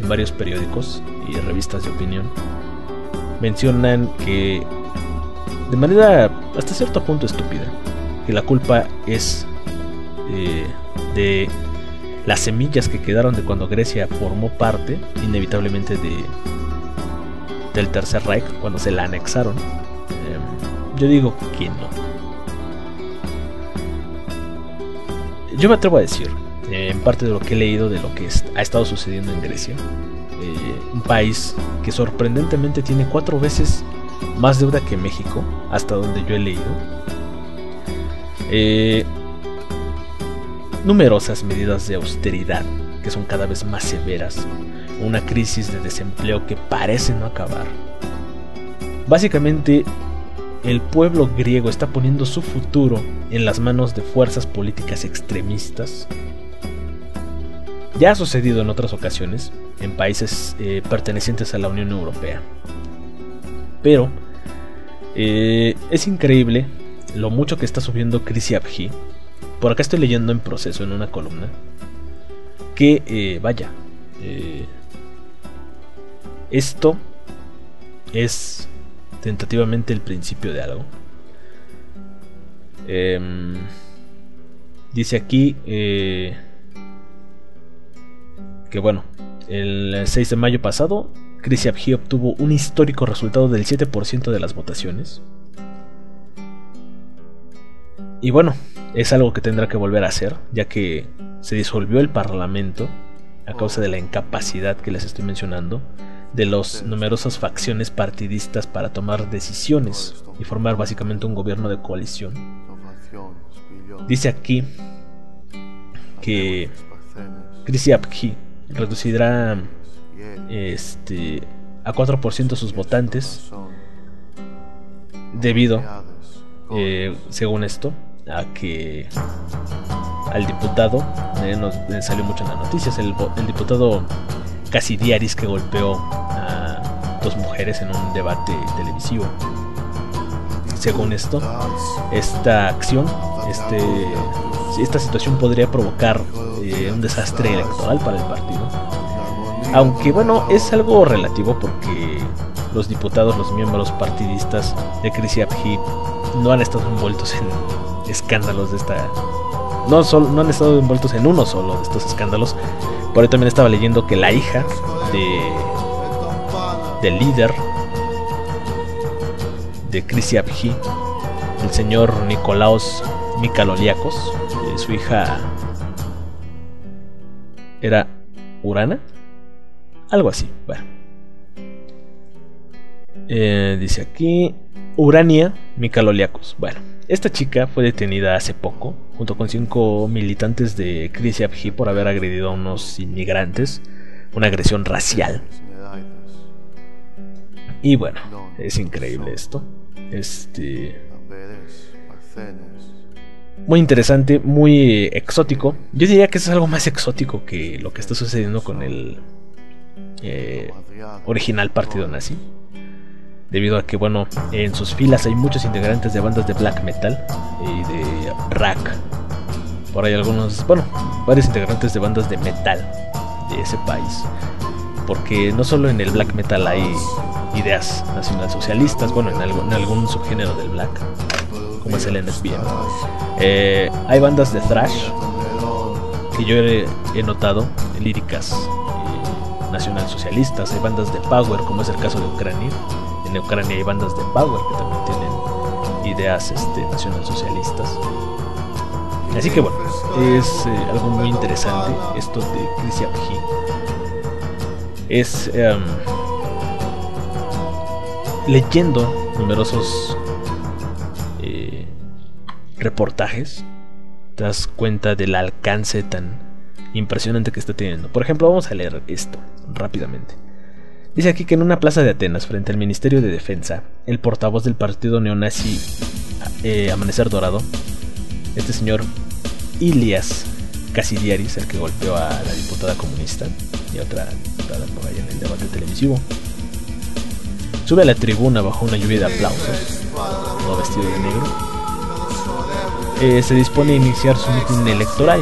en varios periódicos y revistas de opinión mencionan que de manera hasta cierto punto estúpida, que la culpa es eh, de las semillas que quedaron de cuando Grecia formó parte, inevitablemente, de del Tercer Reich, cuando se la anexaron. Em, yo digo que no. Yo me atrevo a decir, en parte de lo que he leído de lo que ha estado sucediendo en Grecia, eh, un país que sorprendentemente tiene cuatro veces más deuda que México, hasta donde yo he leído. Eh, numerosas medidas de austeridad que son cada vez más severas, una crisis de desempleo que parece no acabar. Básicamente, el pueblo griego está poniendo su futuro en las manos de fuerzas políticas extremistas. Ya ha sucedido en otras ocasiones, en países eh, pertenecientes a la Unión Europea. Pero eh, es increíble lo mucho que está subiendo Chris Abhi. Por acá estoy leyendo en proceso en una columna. Que eh, vaya. Eh, esto es tentativamente el principio de algo. Em, dice aquí que bueno, el 6 de mayo pasado Chris obtuvo un histórico resultado del 7% de las votaciones. Y bueno, es algo que tendrá que volver a hacer, ya que se disolvió el Parlamento a causa de la incapacidad que les estoy mencionando de las numerosas facciones partidistas para tomar decisiones y formar básicamente un gobierno de coalición. Dice aquí que Abhi reducirá este, a 4% sus votantes debido, eh, según esto, a que al diputado, eh, nos salió mucho en las noticias, el, el diputado Casidiaris que golpeó a dos mujeres en un debate televisivo. Según esto, esta acción, este, esta situación podría provocar eh, un desastre electoral para el partido aunque bueno, es algo relativo porque los diputados, los miembros partidistas de Abhi no han estado envueltos en, escándalos de esta... No, solo, no han estado envueltos en uno solo de estos escándalos. Por ahí también estaba leyendo que la hija de del líder de Krisiapji, el señor Nicolaos Mikaloliakos, eh, su hija era Urana, algo así, bueno. Eh, dice aquí Urania Mikaloliakos. Bueno, esta chica fue detenida hace poco, junto con cinco militantes de Krisiapji por haber agredido a unos inmigrantes, una agresión racial. Y bueno, es increíble esto. Este. Muy interesante, muy exótico. Yo diría que es algo más exótico que lo que está sucediendo con el eh, original partido nazi. Debido a que, bueno, en sus filas hay muchos integrantes de bandas de black metal y de rack. Por ahí algunos, bueno, varios integrantes de bandas de metal de ese país. Porque no solo en el black metal hay ideas nacionalsocialistas, bueno, en, algún subgénero del black, como es el NSBM. Eh, hay bandas de thrash que yo he, notado, líricas nacionalsocialistas, hay bandas de power, como es el caso de Ucrania. En Ucrania hay bandas de power que también tienen ideas este, nacionalsocialistas. Así que bueno, es eh, algo muy interesante esto de Chris Es em, leyendo numerosos eh, reportajes, te das cuenta del alcance tan impresionante que está teniendo. Por ejemplo, vamos a leer esto rápidamente. Dice aquí que en una plaza de Atenas, frente al Ministerio de Defensa, el portavoz del partido neonazi eh, Amanecer Dorado, este señor Ilias Casidiaris, el que golpeó a la diputada comunista y otra diputada por ahí en el debate televisivo, Sube a la tribuna bajo una lluvia de aplausos, todo vestido de negro. Eh, se dispone a iniciar su mitin electoral.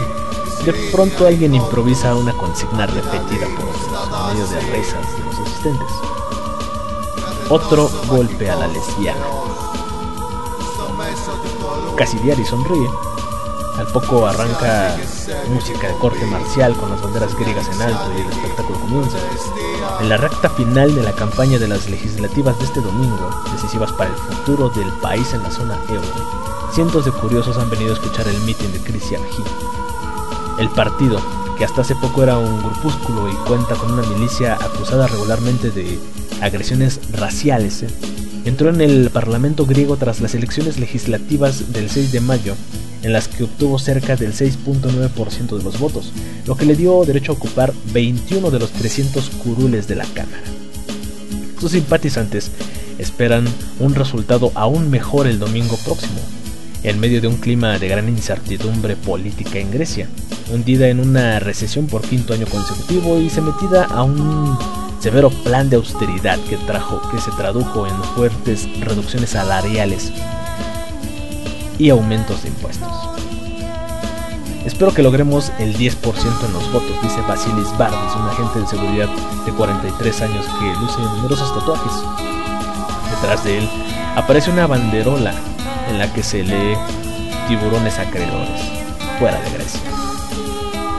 De pronto alguien improvisa una consigna repetida por medio de risas de los asistentes. Otro golpe a la lesbiana. Cassidiari sonríe. Al poco arranca música de corte marcial con las banderas griegas en alto y el espectáculo comienza. En la recta final de la campaña de las legislativas de este domingo, decisivas para el futuro del país en la zona euro, cientos de curiosos han venido a escuchar el mitin de Christian El partido, que hasta hace poco era un grupúsculo y cuenta con una milicia acusada regularmente de agresiones raciales, ¿eh? entró en el Parlamento griego tras las elecciones legislativas del 6 de mayo en las que obtuvo cerca del 6.9% de los votos, lo que le dio derecho a ocupar 21 de los 300 curules de la Cámara. Sus simpatizantes esperan un resultado aún mejor el domingo próximo, en medio de un clima de gran incertidumbre política en Grecia, hundida en una recesión por quinto año consecutivo y sometida a un severo plan de austeridad que, trajo, que se tradujo en fuertes reducciones salariales y aumentos de impuestos. Espero que logremos el 10% en los votos, dice Basilis Bardis, un agente de seguridad de 43 años que luce numerosos tatuajes. Detrás de él aparece una banderola en la que se lee tiburones acreedores, fuera de Grecia.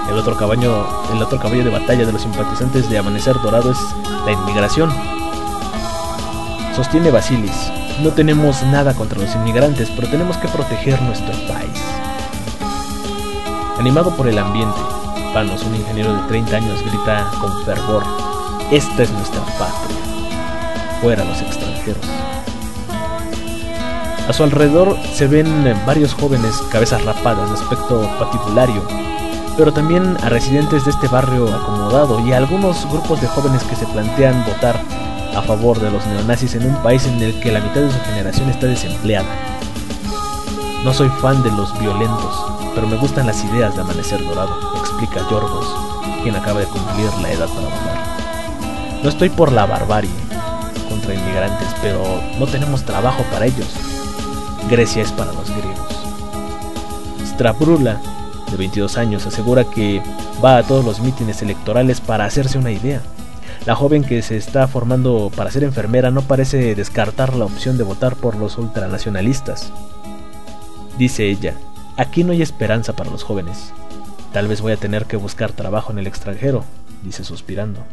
El otro caballo, el otro caballo de batalla de los simpatizantes de Amanecer Dorado es la inmigración. Sostiene Basilis, no tenemos nada contra los inmigrantes, pero tenemos que proteger nuestro país. Animado por el ambiente, Panos, un ingeniero de 30 años, grita con fervor, esta es nuestra patria, fuera los extranjeros. A su alrededor se ven varios jóvenes cabezas rapadas de aspecto patibulario, pero también a residentes de este barrio acomodado y a algunos grupos de jóvenes que se plantean votar a favor de los neonazis en un país en el que la mitad de su generación está desempleada. No soy fan de los violentos, pero me gustan las ideas de Amanecer Dorado, explica Yorgos, quien acaba de cumplir la edad para votar. No estoy por la barbarie contra inmigrantes, pero no tenemos trabajo para ellos. Grecia es para los griegos. Strabrula, de 22 años, asegura que va a todos los mítines electorales para hacerse una idea. La joven que se está formando para ser enfermera no parece descartar la opción de votar por los ultranacionalistas. Dice ella, aquí no hay esperanza para los jóvenes. Tal vez voy a tener que buscar trabajo en el extranjero, dice suspirando.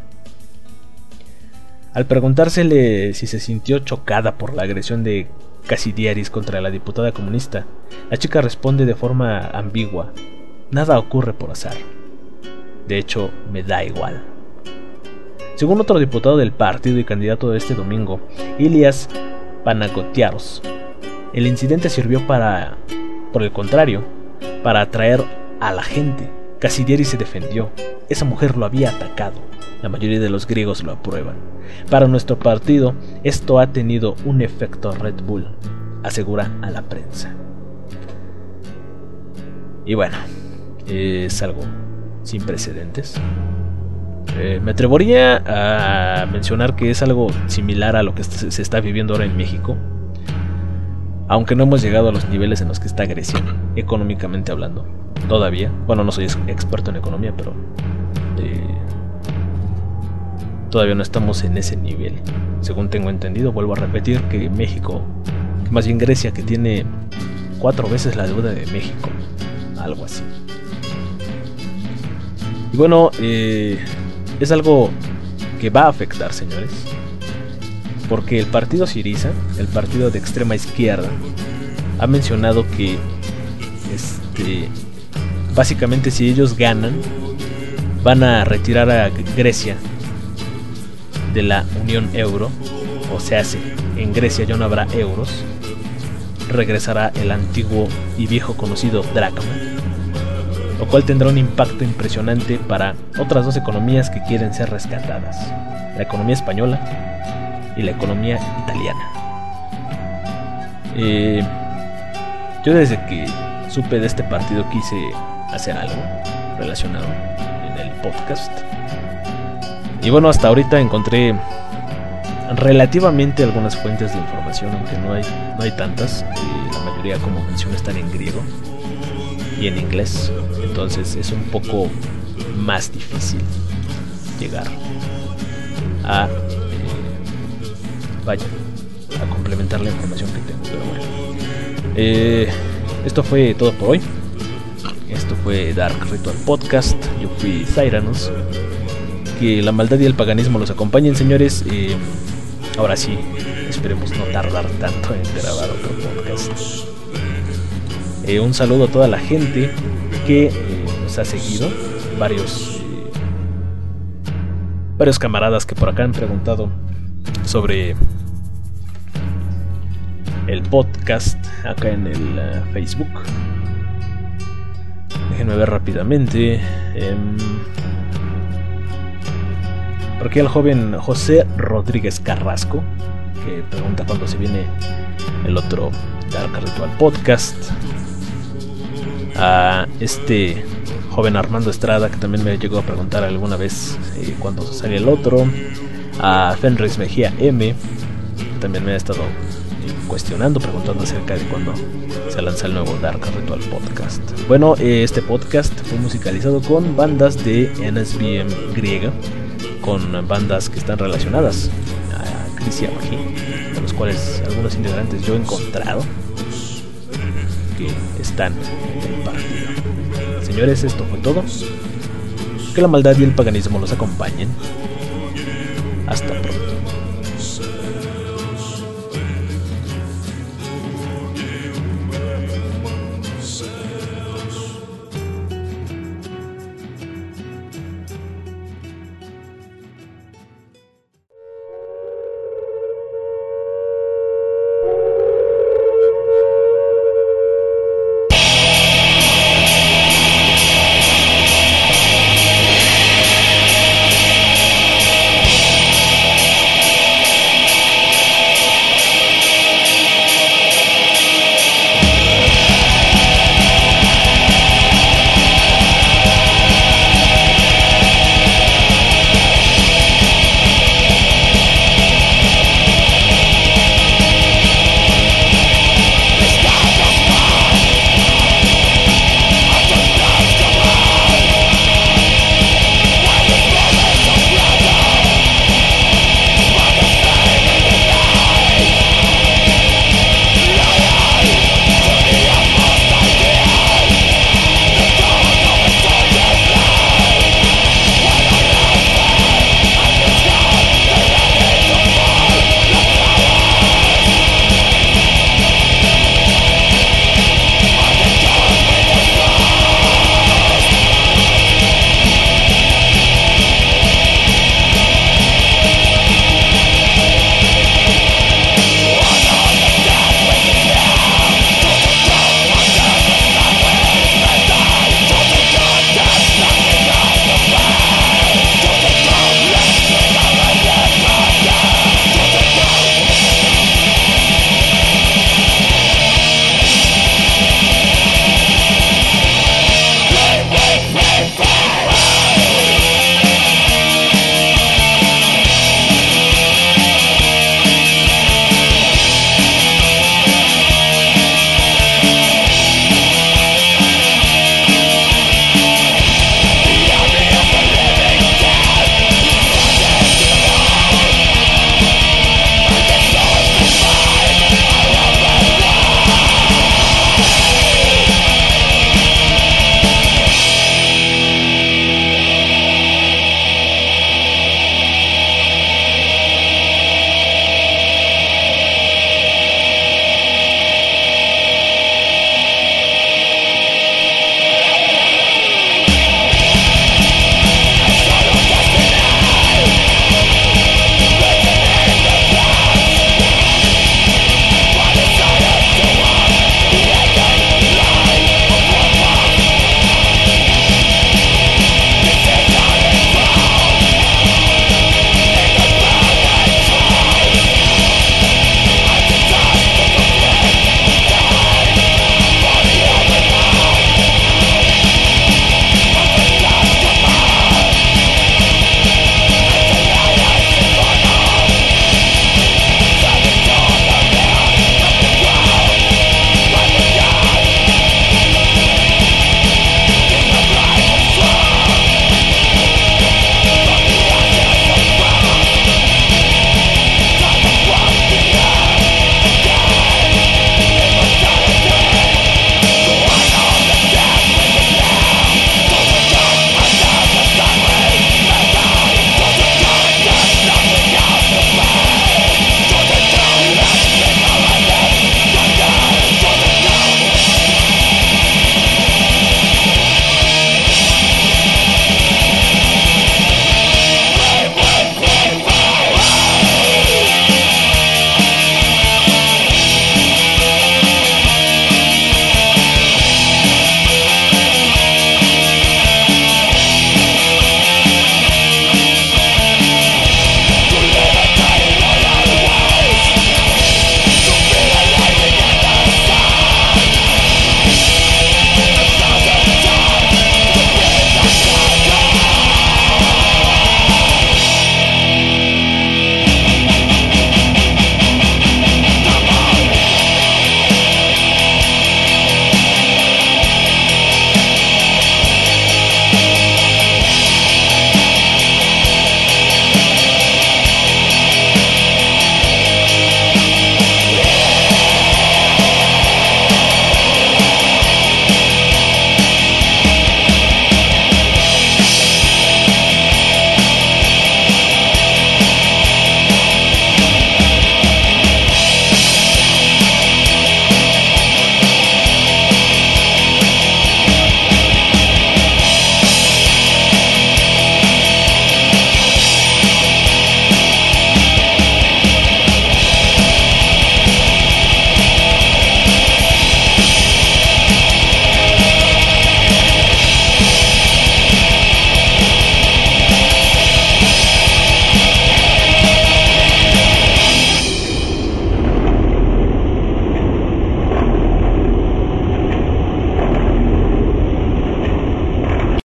Al preguntársele si se sintió chocada por la agresión de Casidiaris contra la diputada comunista, la chica responde de forma ambigua, nada ocurre por azar. De hecho, me da igual. Según otro diputado del partido y candidato de este domingo, Ilias Panagotiaros, el incidente sirvió para, por el contrario, para atraer a la gente. Casidieri se defendió. Esa mujer lo había atacado. La mayoría de los griegos lo aprueban. Para nuestro partido, esto ha tenido un efecto Red Bull, asegura a la prensa. Y bueno, es algo sin precedentes. Eh, me atrevería a mencionar que es algo similar a lo que se está viviendo ahora en México. Aunque no hemos llegado a los niveles en los que está Grecia, económicamente hablando. Todavía. Bueno, no soy experto en economía, pero... Eh, todavía no estamos en ese nivel. Según tengo entendido, vuelvo a repetir que México, más bien Grecia, que tiene cuatro veces la deuda de México. Algo así. Y bueno, eh, es algo que va a afectar, señores. Porque el partido Siriza, el partido de extrema izquierda, ha mencionado que este, básicamente si ellos ganan, van a retirar a Grecia de la Unión Euro, o sea, si en Grecia ya no habrá euros, regresará el antiguo y viejo conocido dracma lo cual tendrá un impacto impresionante para otras dos economías que quieren ser rescatadas, la economía española y la economía italiana. Eh, yo desde que supe de este partido quise hacer algo relacionado en el podcast. Y bueno, hasta ahorita encontré relativamente algunas fuentes de información, aunque no hay, no hay tantas. Eh, la mayoría, como mencioné, están en griego y en inglés. Entonces es un poco más difícil llegar a eh, vaya a complementar la información que tengo. Pero bueno. Eh, esto fue todo por hoy. Esto fue Dark Ritual Podcast. Yo fui Cyranus. Que la maldad y el paganismo los acompañen, señores. Ahora sí, esperemos no tardar tanto en grabar otro podcast. Eh, un saludo a toda la gente que eh, nos ha seguido. Varios, varios camaradas que por acá han preguntado sobre el podcast acá en el Facebook. Déjenme ver rápidamente. Em, aquí el joven José Rodríguez Carrasco, que pregunta cuándo se viene el otro Dark Ritual Podcast a este joven Armando Estrada, que también me llegó a preguntar alguna vez eh, cuándo sale el otro, a Fenris Mejía M, que también me ha estado eh, cuestionando, preguntando acerca de cuándo se lanza el nuevo Dark Ritual Podcast. Bueno, eh, este podcast fue musicalizado con bandas de NSBM griega, con bandas que están relacionadas a Crisia de los cuales algunos integrantes yo he encontrado que están en el partido. Señores, esto fue todo. Que la maldad y el paganismo los acompañen. Hasta pronto.